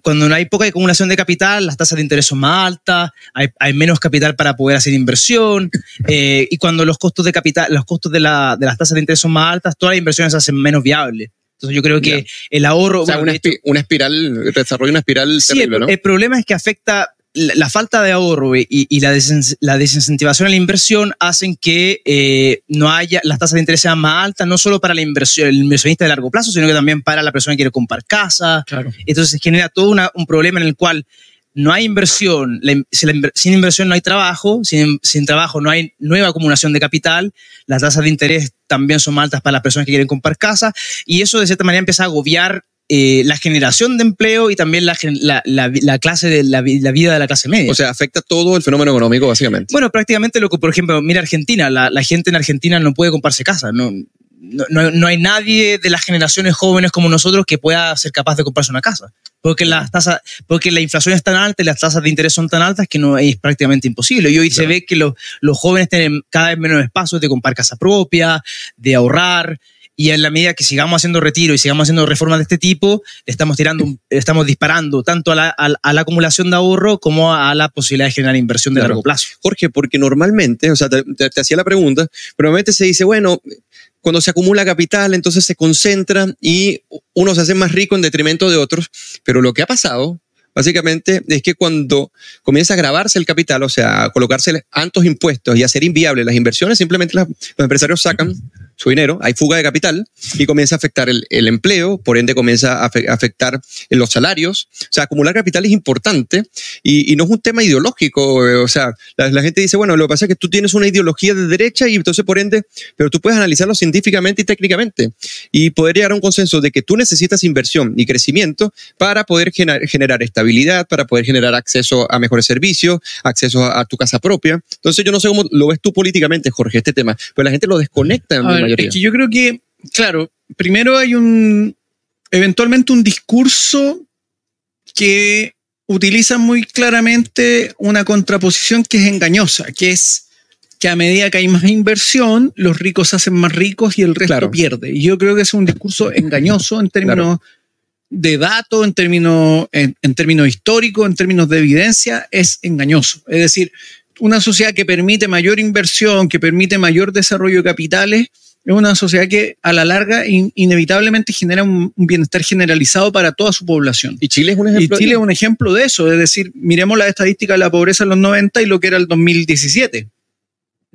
cuando no hay poca acumulación de capital, las tasas de interés son más altas, hay, menos capital para poder hacer inversión, <laughs> eh, y cuando los costos de capital, los costos de, la, de, las tasas de interés son más altas, todas las inversiones se hacen menos viables. Entonces yo creo que el ahorro... O sea, una, espiral, desarrolla una espiral terrible, ¿no? el problema es que afecta la, falta de ahorro y, la, desincentivación a la inversión hacen que eh, no haya las tasas de interés sean más altas, no solo para la inversión, el inversionista de largo plazo, sino que también para la persona que quiere comprar casa. Entonces genera todo un problema en el cual no hay inversión, sin inversión no hay trabajo, sin, sin, trabajo no hay nueva acumulación de capital, las tasas de interés también son más altas para las personas que quieren comprar casa y eso de cierta manera empieza a agobiar eh, la generación de empleo y también la, la, clase de la, vida de la clase media. O sea, afecta todo el fenómeno económico, básicamente. Bueno, prácticamente lo que, por ejemplo, mira Argentina, la, gente en Argentina no puede comprarse casa, no, no, no, hay nadie de las generaciones jóvenes como nosotros que pueda ser capaz de comprarse una casa. Porque, las tasas, porque la inflación es tan alta y las tasas de interés son tan altas que no es prácticamente imposible. Y hoy se ve que los, los jóvenes tienen cada vez menos espacio de comprar casa propia, de ahorrar y en la medida que sigamos haciendo retiro y sigamos haciendo reformas de este tipo, estamos tirando, estamos disparando tanto a la, a, la, acumulación de ahorro como a la posibilidad de generar inversión de largo plazo. Jorge, porque normalmente, o sea, te, hacía la pregunta, pero normalmente se dice, bueno, cuando se acumula capital, entonces se concentra y uno se hace más rico en detrimento de otros, pero lo que ha pasado básicamente es que cuando comienza a grabarse el capital, o sea, a colocarse altos impuestos y hacer inviables las inversiones, simplemente los empresarios sacan su dinero, hay fuga de capital y comienza a afectar el, empleo, por ende comienza a afectar los salarios. O sea, acumular capital es importante y, no es un tema ideológico. O sea, la, gente dice, bueno, lo que pasa es que tú tienes una ideología de derecha y entonces por ende, pero tú puedes analizarlo científicamente y técnicamente y poder llegar a un consenso de que tú necesitas inversión y crecimiento para poder generar, estabilidad, para poder generar acceso a mejores servicios, acceso a, tu casa propia. Entonces yo no sé cómo lo ves tú políticamente, Jorge, este tema, pero la gente lo desconecta es que yo creo que, claro, primero hay un, eventualmente un discurso que utiliza muy claramente una contraposición que es engañosa, que es que a medida que hay más inversión, los ricos se hacen más ricos y el resto pierde. Y yo creo que es un discurso engañoso en términos de datos, en términos, en, en términos históricos, en términos de evidencia, es engañoso. Es decir, una sociedad que permite mayor inversión, que permite mayor desarrollo de capitales, es una sociedad que a la larga inevitablemente genera un, bienestar generalizado para toda su población. Y Chile es un ejemplo. Y Chile es un ejemplo de eso, es decir, miremos la estadística de la pobreza en los 90 y lo que era el 2017.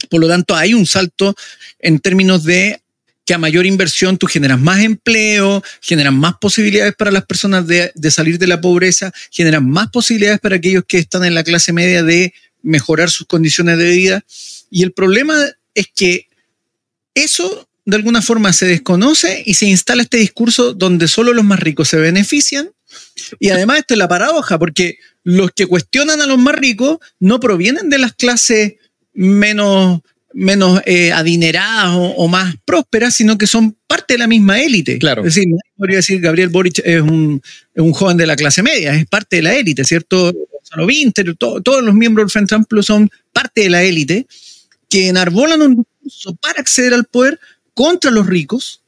Por lo tanto, hay un salto en términos de que a mayor inversión tú generas más empleo, generas más posibilidades para las personas de, de salir de la pobreza, generas más posibilidades para aquellos que están en la clase media de mejorar sus condiciones de vida. Y el problema es que eso de alguna forma se desconoce y se instala este discurso donde solo los más ricos se benefician. Y además esto es la paradoja, porque los que cuestionan a los más ricos no provienen de las clases menos, menos eh, adineradas o, más prósperas, sino que son parte de la misma élite. Claro. Es decir, podría decir Gabriel Boric es un, joven de la clase media, es parte de la élite, ¿cierto? Gonzalo Winter, todos los miembros del Frente Amplio son parte de la élite que enarbolan un para acceder al poder contra los ricos,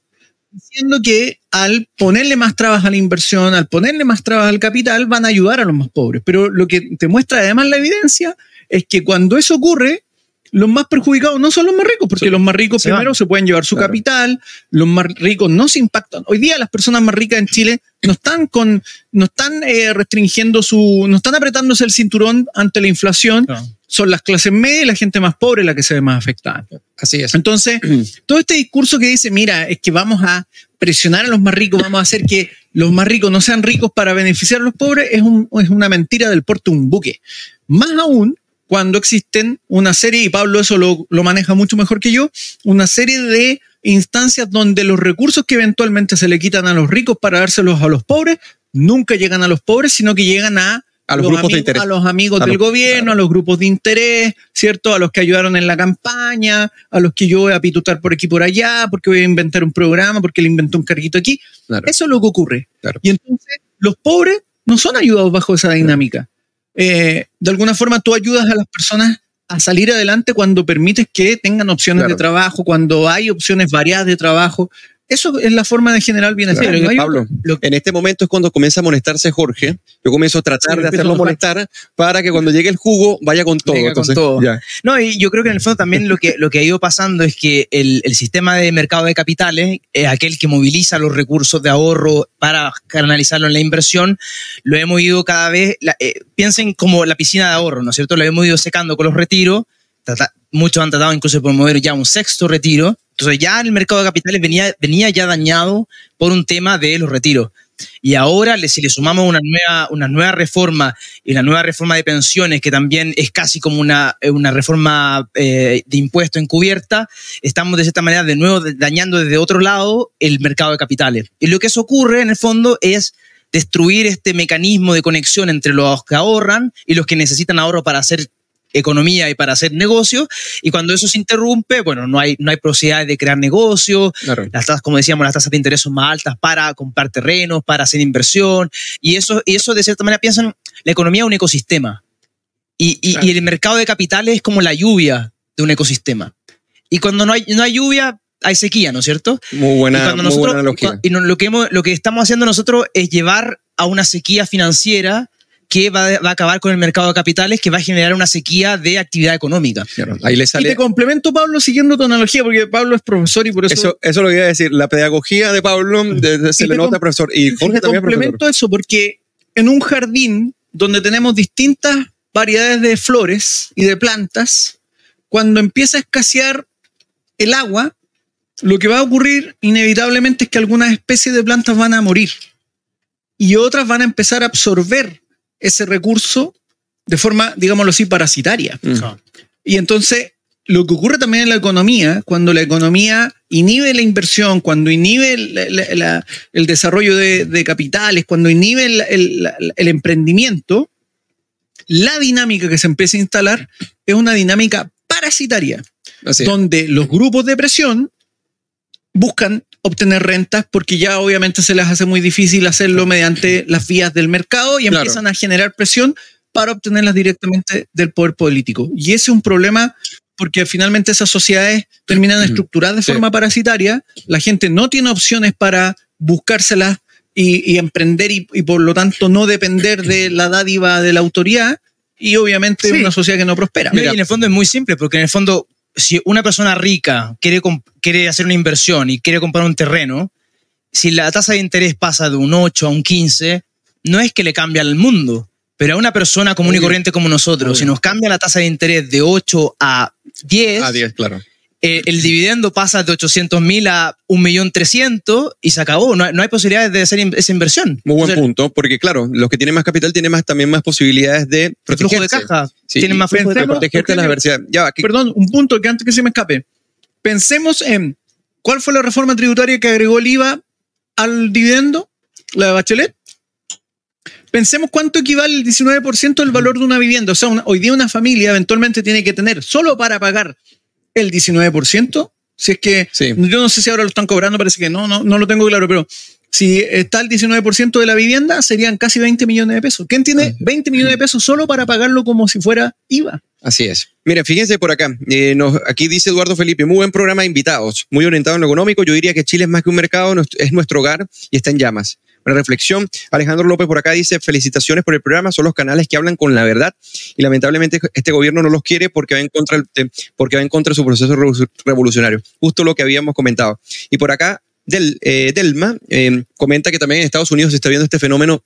diciendo que al ponerle más trabas a la inversión, al ponerle más trabas al capital, van a ayudar a los más pobres. Pero lo que te muestra además la evidencia es que cuando eso ocurre, los más perjudicados no son los más ricos, porque los más ricos primero se pueden llevar su capital, los más ricos no se impactan. Hoy día las personas más ricas en Chile no están con, no están eh, restringiendo su, no están apretándose el cinturón ante la inflación. Son las clases medias y la gente más pobre la que se ve más afectada. Así es. Entonces, <clears throat> todo este discurso que dice, mira, es que vamos a presionar a los más ricos, vamos a hacer que los más ricos no sean ricos para beneficiar a los pobres, es, es una mentira del porte un buque. Más aún, cuando existen una serie, y Pablo eso lo, maneja mucho mejor que yo, una serie de instancias donde los recursos que eventualmente se le quitan a los ricos para dárselos a los pobres, nunca llegan a los pobres, sino que llegan a a los, grupos de interés. A los amigos del gobierno, a los grupos de interés, ¿cierto? A los que ayudaron en la campaña, a los que yo voy a pitutar por aquí por allá, porque voy a inventar un programa, porque le inventó un carguito aquí. Eso es lo que ocurre. Y entonces los pobres no son ayudados bajo esa dinámica. Eh, de alguna forma tú ayudas a las personas a salir adelante cuando permites que tengan opciones de trabajo, cuando hay opciones variadas de trabajo. Eso es la forma de generar bienestar. Pablo, en este momento es cuando comienza a molestarse Jorge. Yo comienzo a tratar de hacerlo molestar para que cuando llegue el jugo vaya con todo. No, y yo creo que en el fondo también lo que, lo que ha ido pasando es que el, el sistema de mercado de capitales es aquel que moviliza los recursos de ahorro para canalizarlo en la inversión. Lo hemos ido cada vez, eh, piensen como la piscina de ahorro, ¿no es cierto? Lo hemos ido secando con los retiros. muchos han tratado incluso de promover ya un sexto retiro entonces ya el mercado de capitales venía, venía ya dañado por un tema de los retiros. Y ahora, si le sumamos una nueva, una nueva reforma y la nueva reforma de pensiones, que también es casi como una, eh, una reforma eh, de impuesto encubierta, estamos de cierta manera de nuevo dañando desde otro lado el mercado de capitales. Y lo que eso ocurre, en el fondo, es destruir este mecanismo de conexión entre los que ahorran y los que necesitan ahorro para hacer economía y para hacer negocio y cuando eso se interrumpe, bueno, no hay, no hay posibilidades de crear negocio, Claro. las tasas, como decíamos, las tasas de interés son más altas para comprar terrenos, para hacer inversión, y eso, y eso de cierta manera piensan, la economía es un ecosistema, y, y- Claro. y el mercado de capitales es como la lluvia de un ecosistema. Y cuando no hay, no hay lluvia, hay sequía, ¿no es cierto? Muy buena, y cuando muy buena y lo, que hemos- lo que estamos haciendo nosotros es llevar a una sequía financiera que va, va a acabar con el mercado de capitales, que va a generar una sequía de actividad económica. Claro, Ahí le Y sale. te complemento, Pablo, siguiendo tu analogía, porque Pablo es profesor y por eso... Eso, eso lo que iba a decir. La pedagogía de Pablo de- de- se Y le nota, profesor. Y Y Jorge te también, profesor. complemento eso porque en un jardín donde tenemos distintas variedades de flores y de plantas, cuando empieza a escasear el agua, lo que va a ocurrir inevitablemente es que algunas especies de plantas van a morir y otras van a empezar a absorber ese recurso de forma, digámoslo así, parasitaria. Mm. Y entonces, lo que ocurre también en la economía, cuando la economía inhibe la inversión, cuando inhibe el, la- la- el desarrollo de, de capitales, cuando inhibe el, el- la- el emprendimiento, la dinámica que se empieza a instalar es una dinámica parasitaria, Así es. donde los grupos de presión buscan obtener rentas porque ya obviamente se les hace muy difícil hacerlo mediante las vías del mercado y Claro. empiezan a generar presión para obtenerlas directamente del poder político. Y ese es un problema porque finalmente esas sociedades terminan estructuradas de Sí. forma parasitaria, la gente no tiene opciones para buscárselas y, y emprender y, y por lo tanto no depender de la dádiva de la autoridad y obviamente Sí. una sociedad que no prospera. Y en el fondo es muy simple, porque en el fondo, si una persona rica quiere, quiere hacer una inversión y quiere comprar un terreno, si la tasa de interés pasa de un 8 a un 15, no es que le cambie al mundo, pero a una persona común y corriente como nosotros, Obvio. si nos cambia la tasa de interés de 8 a 10, A 10, claro. Eh, el dividendo pasa de 800 mil a 1.300.000 y se acabó. No hay, no hay posibilidades de hacer in- esa inversión. Muy buen Entonces, punto, porque claro, los que tienen más capital tienen más, también más posibilidades de el flujo de protegerse. caja. Sí, Tienen más flujo de caja. protegerte de la Eugenio, adversidad. Ya, Perdón, un punto que antes que se me escape. Pensemos en cuál fue la reforma tributaria que agregó el IVA al dividendo, la de Bachelet. Pensemos cuánto equivale el 19% del valor de una vivienda. O sea, una- hoy día una familia eventualmente tiene que tener solo para pagar el 19%. Si es que, Sí. yo no sé si ahora lo están cobrando, parece que no, no, no lo tengo claro, pero si está el 19% de la vivienda, serían casi 20 millones de pesos. ¿Quién tiene 20 millones de pesos solo para pagarlo como si fuera IVA? Así es. Miren, fíjense por acá. eh, nos- aquí dice Eduardo Felipe, muy buen programa de invitados, muy orientado en lo económico. Yo diría que Chile es más que un mercado, es nuestro hogar y está en llamas. Una reflexión. Alejandro López por acá dice, felicitaciones por el programa, son los canales que hablan con la verdad y lamentablemente este gobierno no los quiere porque va en contra, porque va en contra de su proceso revo- revolucionario. Justo lo que habíamos comentado. Y por acá, Del, eh, Delma eh, comenta que también en Estados Unidos se está viendo este fenómeno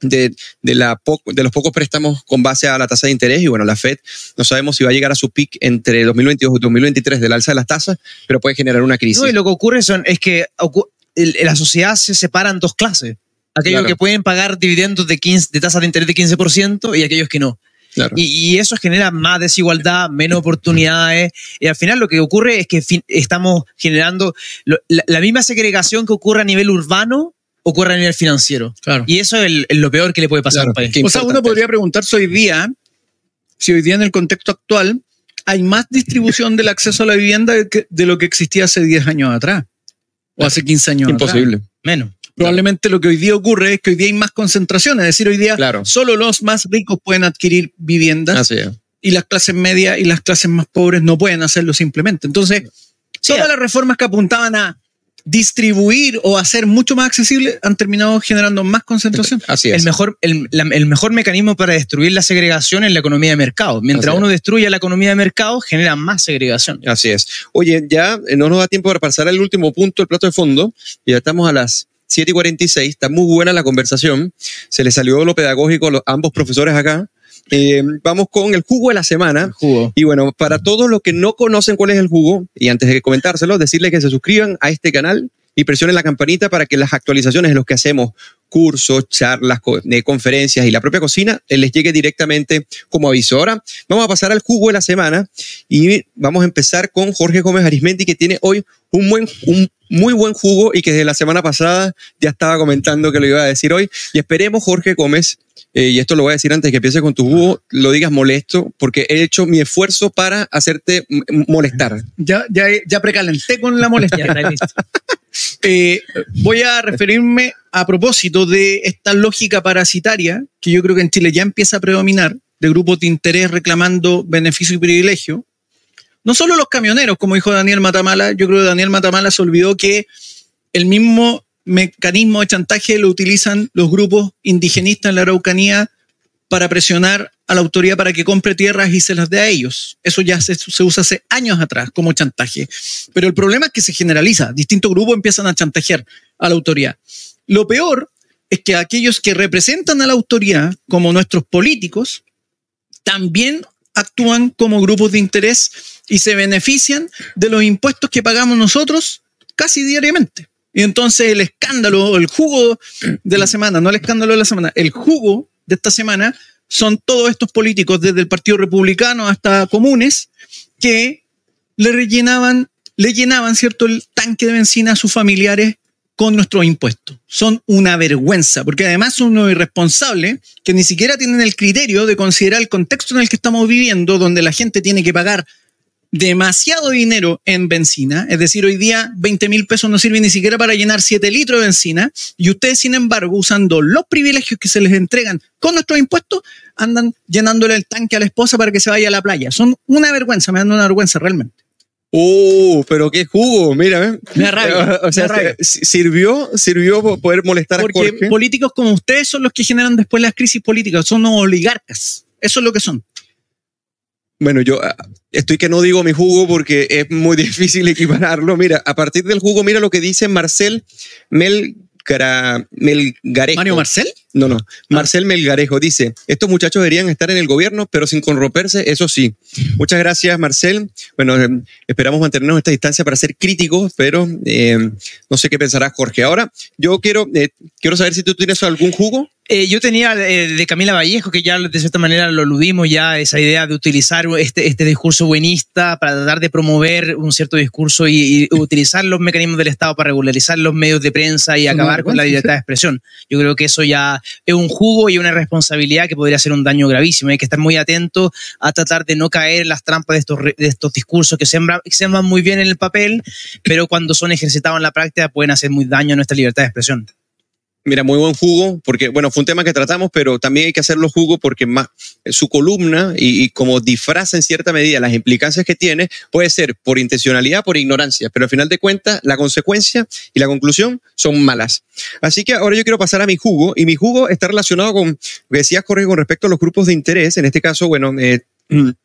de, de, la de los pocos préstamos con base a la tasa de interés y bueno, la Fed no sabemos si va a llegar a su pic entre 2022 y 2023 del alza de las tasas, pero puede generar una crisis. Y lo que ocurre es que la sociedad se separa en dos clases. Aquellos Claro. que pueden pagar dividendos de, 15, de tasas de interés de 15% y aquellos que no. Claro. Y, y eso genera más desigualdad, menos oportunidades. Y al final lo que ocurre es que fin- estamos generando lo- la, la misma segregación que ocurre a nivel urbano, ocurre a nivel financiero. Claro. Y eso es, el- es lo peor que le puede pasar a Claro, un país. O sea, uno podría preguntarse hoy día si hoy día en el contexto actual hay más distribución del acceso a la vivienda de, que- de lo que existía hace 10 años atrás o hace 15 años atrás. Imposible. Menos. Probablemente lo que hoy día ocurre es que hoy día hay más concentración, es decir, hoy día Claro. solo los más ricos pueden adquirir viviendas Así es. y las clases medias y las clases más pobres no pueden hacerlo simplemente. Entonces, Sí, todas las reformas que apuntaban a distribuir o hacer mucho más accesible han terminado generando más concentración. Así es. El mejor, el, la- el mejor mecanismo para destruir la segregación es la economía de mercado. Mientras Así es. uno destruye la economía de mercado, genera más segregación. Así es. Oye, ya eh, no nos da tiempo para pasar al último punto, el plato de fondo. y Ya estamos a las 7 y 46. Está muy buena la conversación. Se le salió lo pedagógico a los, ambos profesores acá. Eh, vamos con el jugo de la semana. Jugo. Y bueno, para todos los que no conocen cuál es el jugo, y antes de comentárselo, decirles que se suscriban a este canal y presionen la campanita para que las actualizaciones en los que hacemos cursos, charlas, conferencias y la propia cocina eh, les llegue directamente como aviso. Ahora vamos a pasar al jugo de la semana y vamos a empezar con Jorge Gómez Arismendi que tiene hoy un, buen, un muy buen jugo y que desde la semana pasada ya estaba comentando que lo iba a decir hoy. Y esperemos, Jorge Gómez, eh, y esto lo voy a decir antes que empieces con tu jugo, lo digas molesto, porque he hecho mi esfuerzo para hacerte molestar. Ya, ya, ya precalenté con la molestia. Eh, voy a referirme a propósito de esta lógica parasitaria que yo creo que en Chile ya empieza a predominar, de grupos de interés reclamando beneficio y privilegio. No solo los camioneros, como dijo Daniel Matamala, yo creo que Daniel Matamala se olvidó que el mismo mecanismo de chantaje lo utilizan los grupos indigenistas en la Araucanía para presionar a la autoridad para que compre tierras y se las dé a ellos. Eso ya se, usa hace años atrás como chantaje. Pero el problema es que se generaliza. Distintos grupos empiezan a chantajear a la autoridad. Lo peor es que aquellos que representan a la autoridad, como nuestros políticos, también actúan como grupos de interés y se benefician de los impuestos que pagamos nosotros casi diariamente. Y entonces el escándalo, el jugo de la semana, no el escándalo de la semana, el jugo de esta semana son todos estos políticos, desde el Partido Republicano hasta comunes, que le rellenaban, le llenaban, ¿cierto?, el tanque de benzina a sus familiares con nuestros impuestos. Son una vergüenza, porque además son unos irresponsables que ni siquiera tienen el criterio de considerar el contexto en el que estamos viviendo, donde la gente tiene que pagar demasiado dinero en benzina, es decir, hoy día 20 mil pesos no sirven ni siquiera para llenar 7 litros de benzina, y ustedes, sin embargo, usando los privilegios que se les entregan con nuestros impuestos, andan llenándole el tanque a la esposa para que se vaya a la playa. Son una vergüenza, me dan una vergüenza realmente. ¡Uh! Pero qué jugo, mira. Me rabia, <laughs> o sea, sirvió, sirvió poder molestar a Jorge. Porque políticos como ustedes son los que generan después las crisis políticas, son oligarcas. Eso es lo que son. Bueno, yo ah, estoy que no digo mi jugo porque es muy <laughs> difícil equipararlo. Mira, a partir del jugo, mira lo que dice Marcel Mel Melgarejo. ¿Mario Marcel? No, no. Marcel Melgarejo dice: Estos muchachos deberían estar en el gobierno, pero sin corromperse, eso sí. Muchas gracias, Marcel. Bueno, eh, esperamos mantenernos en esta distancia para ser críticos, pero eh, no sé qué pensará Jorge. Ahora, yo quiero, eh, quiero saber si tú tienes algún jugo. Eh, yo tenía eh, de Camila Vallejo, que ya de cierta manera lo aludimos ya, esa idea de utilizar este, este discurso buenista para tratar de promover un cierto discurso y, <laughs> utilizar los mecanismos del Estado para regularizar los medios de prensa y acabar con la libertad de expresión. Yo creo que eso ya es un jugo y una responsabilidad que podría ser un daño gravísimo. Hay que estar muy atento a tratar de no caer en las trampas de estos, de estos discursos que sembran, que sembran muy bien en el papel, pero cuando son ejercitados en la práctica pueden hacer muy daño a nuestra libertad de expresión. Mira, muy buen jugo, porque, bueno, fue un tema que tratamos, pero también hay que hacerlo jugo porque más, su columna y, como disfraza en cierta medida las implicancias que tiene, puede ser por intencionalidad, por ignorancia, pero al final de cuentas, la consecuencia y la conclusión son malas. Así que ahora yo quiero pasar a mi jugo, y mi jugo está relacionado con decías, Jorge, con respecto a los grupos de interés. En este caso, bueno, eh,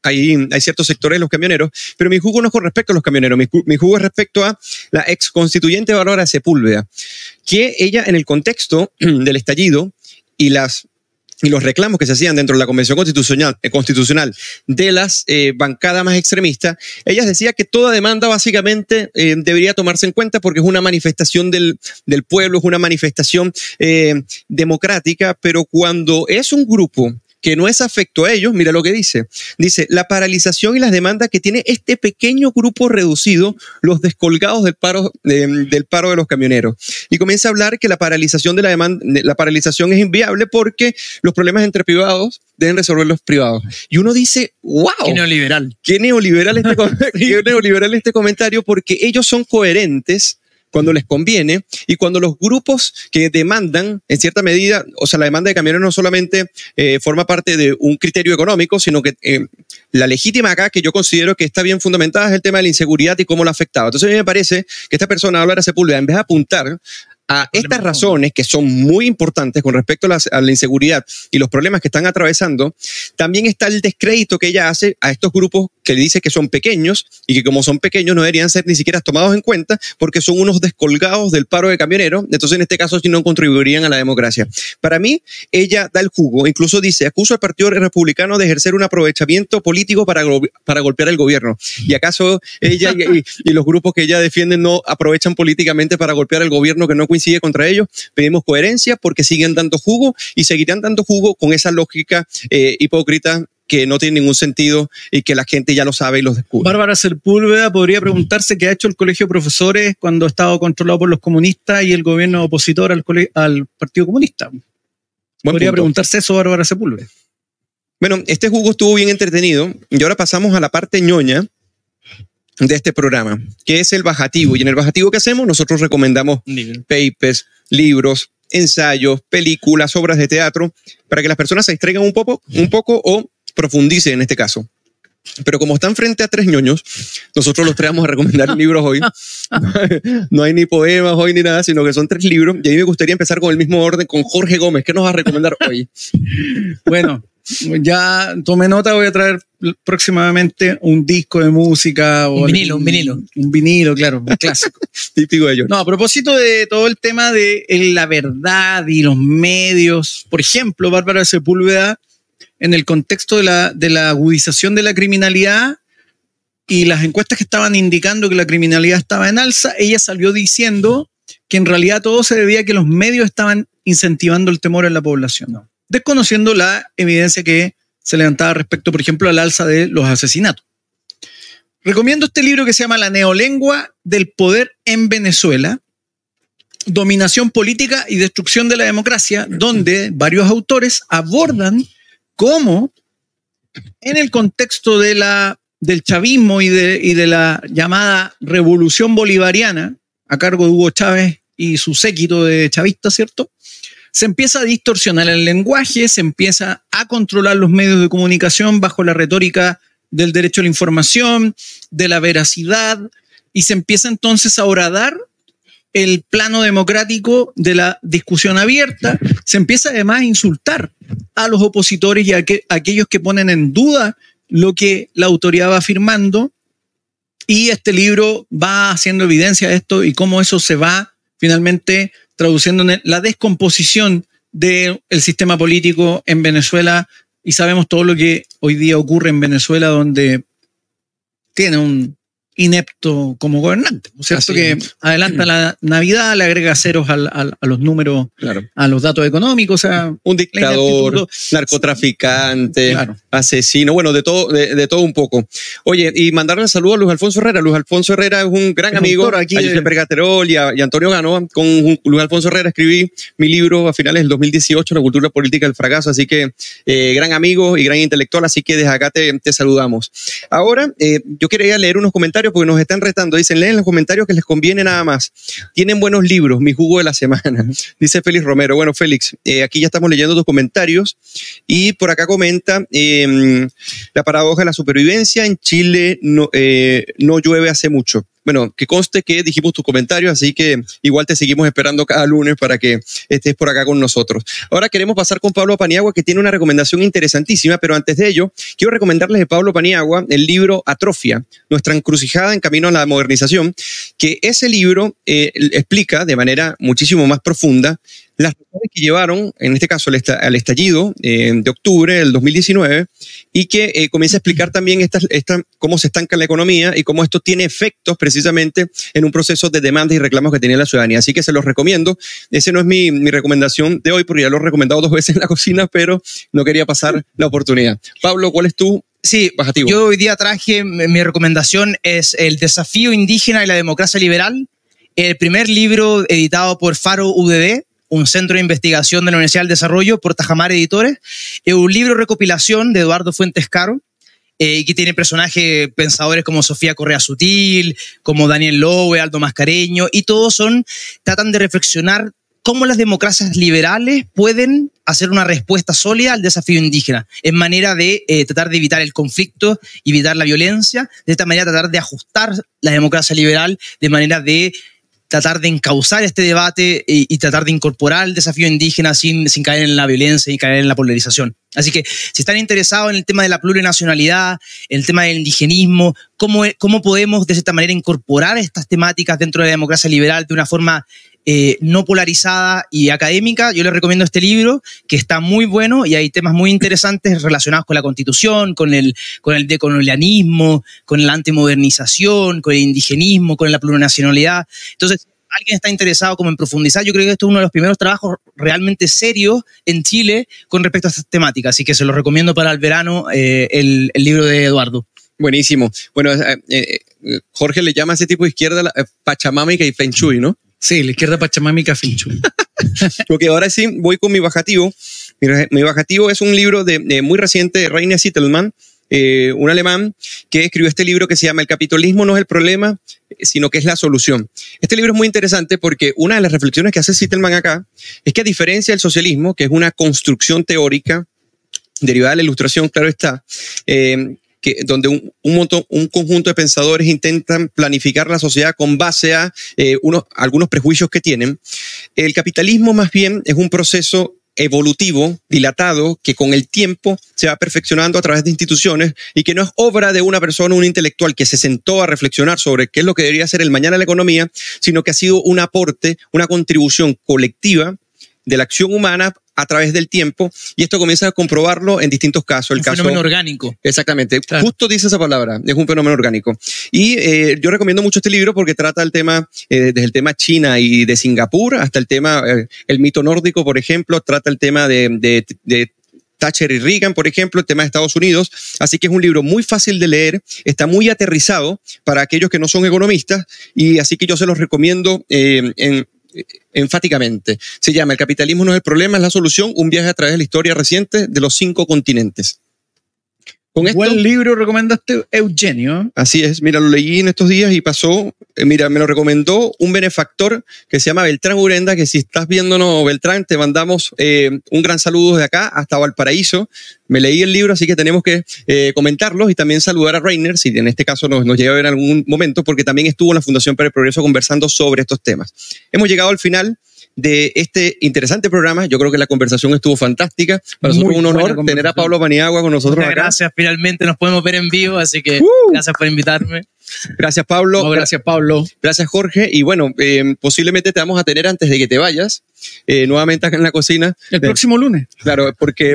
hay, hay, ciertos sectores de los camioneros, pero mi jugo no es con respecto a los camioneros, mi, mi jugo es respecto a la ex constituyente Bárbara Sepúlveda, que ella en el contexto <clears throat> del estallido y las y los reclamos que se hacían dentro de la Convención Constitucional, eh, constitucional de las eh, bancadas más extremistas, ella decía que toda demanda básicamente eh, debería tomarse en cuenta porque es una manifestación del, del pueblo, es una manifestación democrática, pero cuando es un grupo que no es afecto a ellos, mira lo que dice. Dice, la paralización y las demandas que tiene este pequeño grupo reducido, los descolgados del paro, del paro de los camioneros. Y comienza a hablar que la paralización de la demanda, la paralización es inviable porque los problemas entre privados deben resolver los privados. Y uno dice, wow. Qué neoliberal. Qué neoliberal este, <laughs> qué neoliberal este comentario porque ellos son coherentes cuando les conviene y cuando los grupos que demandan, en cierta medida, o sea, la demanda de camiones no solamente eh, forma parte de un criterio económico, sino que eh, la legítima acá, que yo considero que está bien fundamentada, es el tema de la inseguridad y cómo la ha afectado. Entonces a mí me parece que esta persona, Álvaro Sepúlveda, en vez de apuntar a estas razones que son muy importantes con respecto a la, a la, inseguridad y los problemas que están atravesando, también está el descrédito que ella hace a estos grupos que dice que son pequeños y que como son pequeños no deberían ser ni siquiera tomados en cuenta porque son unos descolgados del paro de camioneros, entonces en este caso sí no contribuirían a la democracia. Para mí, ella da el jugo, incluso dice, acuso al Partido Republicano de ejercer un aprovechamiento político para, para golpear el gobierno. ¿Y acaso ella y, y los grupos que ella defiende no aprovechan políticamente para golpear al gobierno que no coincide contra ellos. Pedimos coherencia porque siguen dando jugo y seguirán dando jugo con esa lógica eh, hipócrita que no tiene ningún sentido y que la gente ya lo sabe y lo descubre. Bárbara Sepúlveda podría preguntarse qué ha hecho el Colegio de Profesores cuando ha estado controlado por los comunistas y el gobierno opositor al, al Partido Comunista. Buen podría punto. preguntarse eso, Bárbara Sepúlveda. Bueno, este jugo estuvo bien entretenido y ahora pasamos a la parte ñoña de este programa, que es el bajativo. Y en el bajativo que hacemos, nosotros recomendamos papers, libros, ensayos, películas, obras de teatro, para que las personas se distraigan un poco, un poco o profundicen en este caso. Pero como están frente a tres ñoños, nosotros los traemos a recomendar <laughs> libros hoy. No hay ni poemas hoy ni nada, sino que son tres libros. Y a mí me gustaría empezar con el mismo orden con Jorge Gómez. ¿Qué nos va a recomendar hoy? Bueno, ya tomé nota, voy a traer próximamente un disco de música. Un vinilo, un vinilo. Un vinilo, claro, un clásico. <laughs> Típico de ellos. No, a propósito de todo el tema de la verdad y los medios, por ejemplo, Bárbara Sepúlveda, en el contexto de la, de la agudización de la criminalidad y las encuestas que estaban indicando que la criminalidad estaba en alza, ella salió diciendo que en realidad todo se debía a que los medios estaban incentivando el temor en la población. No desconociendo la evidencia que se levantaba respecto, por ejemplo, al alza de los asesinatos. Recomiendo este libro que se llama La neolengua del poder en Venezuela, dominación política y destrucción de la democracia, donde varios autores abordan cómo en el contexto de la, del chavismo y de, y de la llamada revolución bolivariana, a cargo de Hugo Chávez y su séquito de chavistas, ¿cierto? Se empieza a distorsionar el lenguaje, se empieza a controlar los medios de comunicación bajo la retórica del derecho a la información, de la veracidad, y se empieza entonces a horadar el plano democrático de la discusión abierta, se empieza además a insultar a los opositores y a, a aquellos que ponen en duda lo que la autoridad va afirmando, y este libro va haciendo evidencia de esto y cómo eso se va finalmente traduciendo la descomposición del sistema político en Venezuela y sabemos todo lo que hoy día ocurre en Venezuela donde tiene un inepto como gobernante. ¿no es cierto? que adelanta la Navidad, le agrega ceros al, al, a los números, claro. a los datos económicos. O sea, un dictador, narcotraficante, claro. asesino, bueno, de todo, de, de, todo un poco. Oye, y mandarle un saludo a Luis Alfonso Herrera. Luis Alfonso Herrera es un gran es amigo aquí de Pergaterol y, a, y Antonio Gano. Con Luis Alfonso Herrera escribí mi libro a finales del 2018, La cultura política del fracaso. Así que, eh, gran amigo y gran intelectual. Así que desde acá te, te saludamos. Ahora, eh, yo quería leer unos comentarios porque nos están retando. Dicen, leen los comentarios que les conviene nada más. Tienen buenos libros, mi jugo de la semana. <laughs> Dice Félix Romero. Bueno, Félix, eh, aquí ya estamos leyendo tus comentarios y por acá comenta eh, la paradoja de la supervivencia. En Chile no, eh, no llueve hace mucho. Bueno, que conste que dijimos tus comentarios, así que igual te seguimos esperando cada lunes para que estés por acá con nosotros. Ahora queremos pasar con Pablo Paniagua, que tiene una recomendación interesantísima, pero antes de ello, quiero recomendarles de Pablo Paniagua el libro Atrofia, nuestra encrucijada en camino a la modernización, que ese libro eh, explica de manera muchísimo más profunda las razones que llevaron, en este caso, al estallido eh, de octubre del 2019 y que eh, comienza a explicar también esta, esta, cómo se estanca la economía y cómo esto tiene efectos precisamente en un proceso de demandas y reclamos que tenía la ciudadanía. Así que se los recomiendo. Ese no es mi, mi recomendación de hoy porque ya lo he recomendado dos veces en la cocina, pero no quería pasar la oportunidad. Pablo, ¿cuál es tu Sí, bajativo? yo hoy día traje, mi recomendación es El desafío indígena y la democracia liberal, el primer libro editado por Faro UDD, un centro de investigación de la Universidad del Desarrollo por Tajamar Editores, es un libro recopilación de Eduardo Fuentes Caro, eh, que tiene personajes pensadores como Sofía Correa Sutil, como Daniel Lowe, Aldo Mascareño, y todos son, tratan de reflexionar cómo las democracias liberales pueden hacer una respuesta sólida al desafío indígena, en manera de eh, tratar de evitar el conflicto, evitar la violencia, de esta manera tratar de ajustar la democracia liberal de manera de tratar de encauzar este debate y, tratar de incorporar el desafío indígena sin, caer en la violencia y caer en la polarización. Así que si están interesados en el tema de la plurinacionalidad, el tema del indigenismo, cómo, cómo podemos de cierta manera incorporar estas temáticas dentro de la democracia liberal de una forma eh, no polarizada y académica, yo les recomiendo este libro, que está muy bueno y hay temas muy interesantes relacionados con la constitución, con el, con el decolonialismo, con la antimodernización, con el indigenismo, con la plurinacionalidad. Entonces, alguien está interesado como en profundizar, yo creo que esto es uno de los primeros trabajos realmente serios en Chile con respecto a estas temáticas, así que se lo recomiendo para el verano eh, el, libro de Eduardo. Buenísimo. Bueno, eh, Jorge le llama a ese tipo de izquierda pachamámica y feng ¿no? Sí, la izquierda pachamámica Finchu. <laughs> Porque ahora sí voy con mi bajativo. Mi, bajativo es un libro de, muy reciente de Rainer Sittelmann, eh, un alemán que escribió este libro que se llama El capitalismo no es el problema, sino que es la solución. Este libro es muy interesante porque una de las reflexiones que hace Sittelmann acá es que a diferencia del socialismo, que es una construcción teórica derivada de la ilustración, claro está, eh, que, donde un, un, un conjunto de pensadores intentan planificar la sociedad con base a eh, unos, algunos prejuicios que tienen. El capitalismo más bien es un proceso evolutivo, dilatado, que con el tiempo se va perfeccionando a través de instituciones y que no es obra de una persona, un intelectual que se sentó a reflexionar sobre qué es lo que debería ser el mañana de la economía, sino que ha sido un aporte, una contribución colectiva de la acción humana a través del tiempo y esto comienza a comprobarlo en distintos casos. El un fenómeno orgánico. Exactamente, justo dice esa palabra, es un fenómeno orgánico. Y eh, yo recomiendo mucho este libro porque trata el tema, eh, desde el tema China y de Singapur hasta el tema, eh, el mito nórdico, por ejemplo, trata el tema de, de, de Thatcher y Reagan, por ejemplo, el tema de Estados Unidos. Así que es un libro muy fácil de leer, está muy aterrizado para aquellos que no son economistas y así que yo se los recomiendo en, enfáticamente. Se llama El capitalismo no es el problema, es la solución, un viaje a través de la historia reciente de los cinco continentes. Con esto, Buen libro recomendaste, Eugenio. Así es, mira, lo leí en estos días y pasó, eh, mira, me lo recomendó un benefactor que se llama Beltrán Urenda, que si estás viéndonos, Beltrán, te mandamos eh, un gran saludo de acá hasta Valparaíso. Me leí el libro, así que tenemos que eh, comentarlo y también saludar a Rainer, si en este caso nos, nos llega a ver en algún momento, porque también estuvo en la Fundación para el Progreso conversando sobre estos temas. Hemos llegado al final de este interesante programa. Yo creo que la conversación estuvo fantástica. Para nosotros es un honor tener a Pablo Paniagua con nosotros acá. Gracias, finalmente nos podemos ver en vivo, así que uh. gracias por invitarme. Gracias, Pablo. gracias, Pablo. Gracias, Jorge. Y bueno, eh, posiblemente te vamos a tener antes de que te vayas, eh, nuevamente acá en la cocina. El próximo lunes. Claro, porque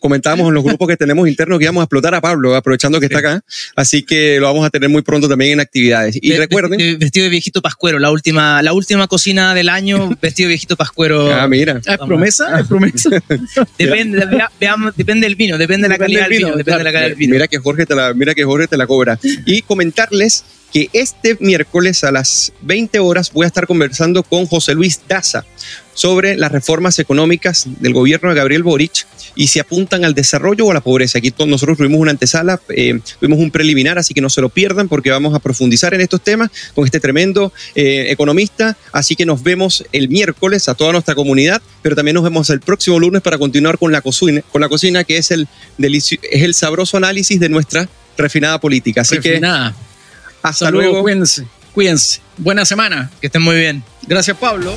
comentábamos en los grupos que tenemos internos que íbamos a explotar a Pablo, aprovechando que está acá. Así que lo vamos a tener muy pronto también en actividades. Y recuerden. Vestido de viejito pascuero, la última, la última cocina del año, <laughs> vestido de viejito pascuero. Ah, mira. ¿Es promesa? ¿Es promesa? <laughs> depende, veamos, depende del vino, depende de la calidad del vino. Depende de la calidad del vino. Mira que Jorge te la, mira que Jorge te la cobra. Y comentarles que este miércoles a las 20 horas voy a estar conversando con José Luis Daza sobre las reformas económicas del gobierno de Gabriel Boric y si apuntan al desarrollo o a la pobreza. Aquí nosotros tuvimos una antesala, eh, tuvimos un preliminar, así que no se lo pierdan porque vamos a profundizar en estos temas con este tremendo eh, economista. Así que nos vemos el miércoles a toda nuestra comunidad, pero también nos vemos el próximo lunes para continuar con la cocina, con la cocina que es el, es el sabroso análisis de nuestra refinada política. Así que hasta luego. Cuídense. Cuídense. Buena semana. Que estén muy bien. Gracias, Pablo.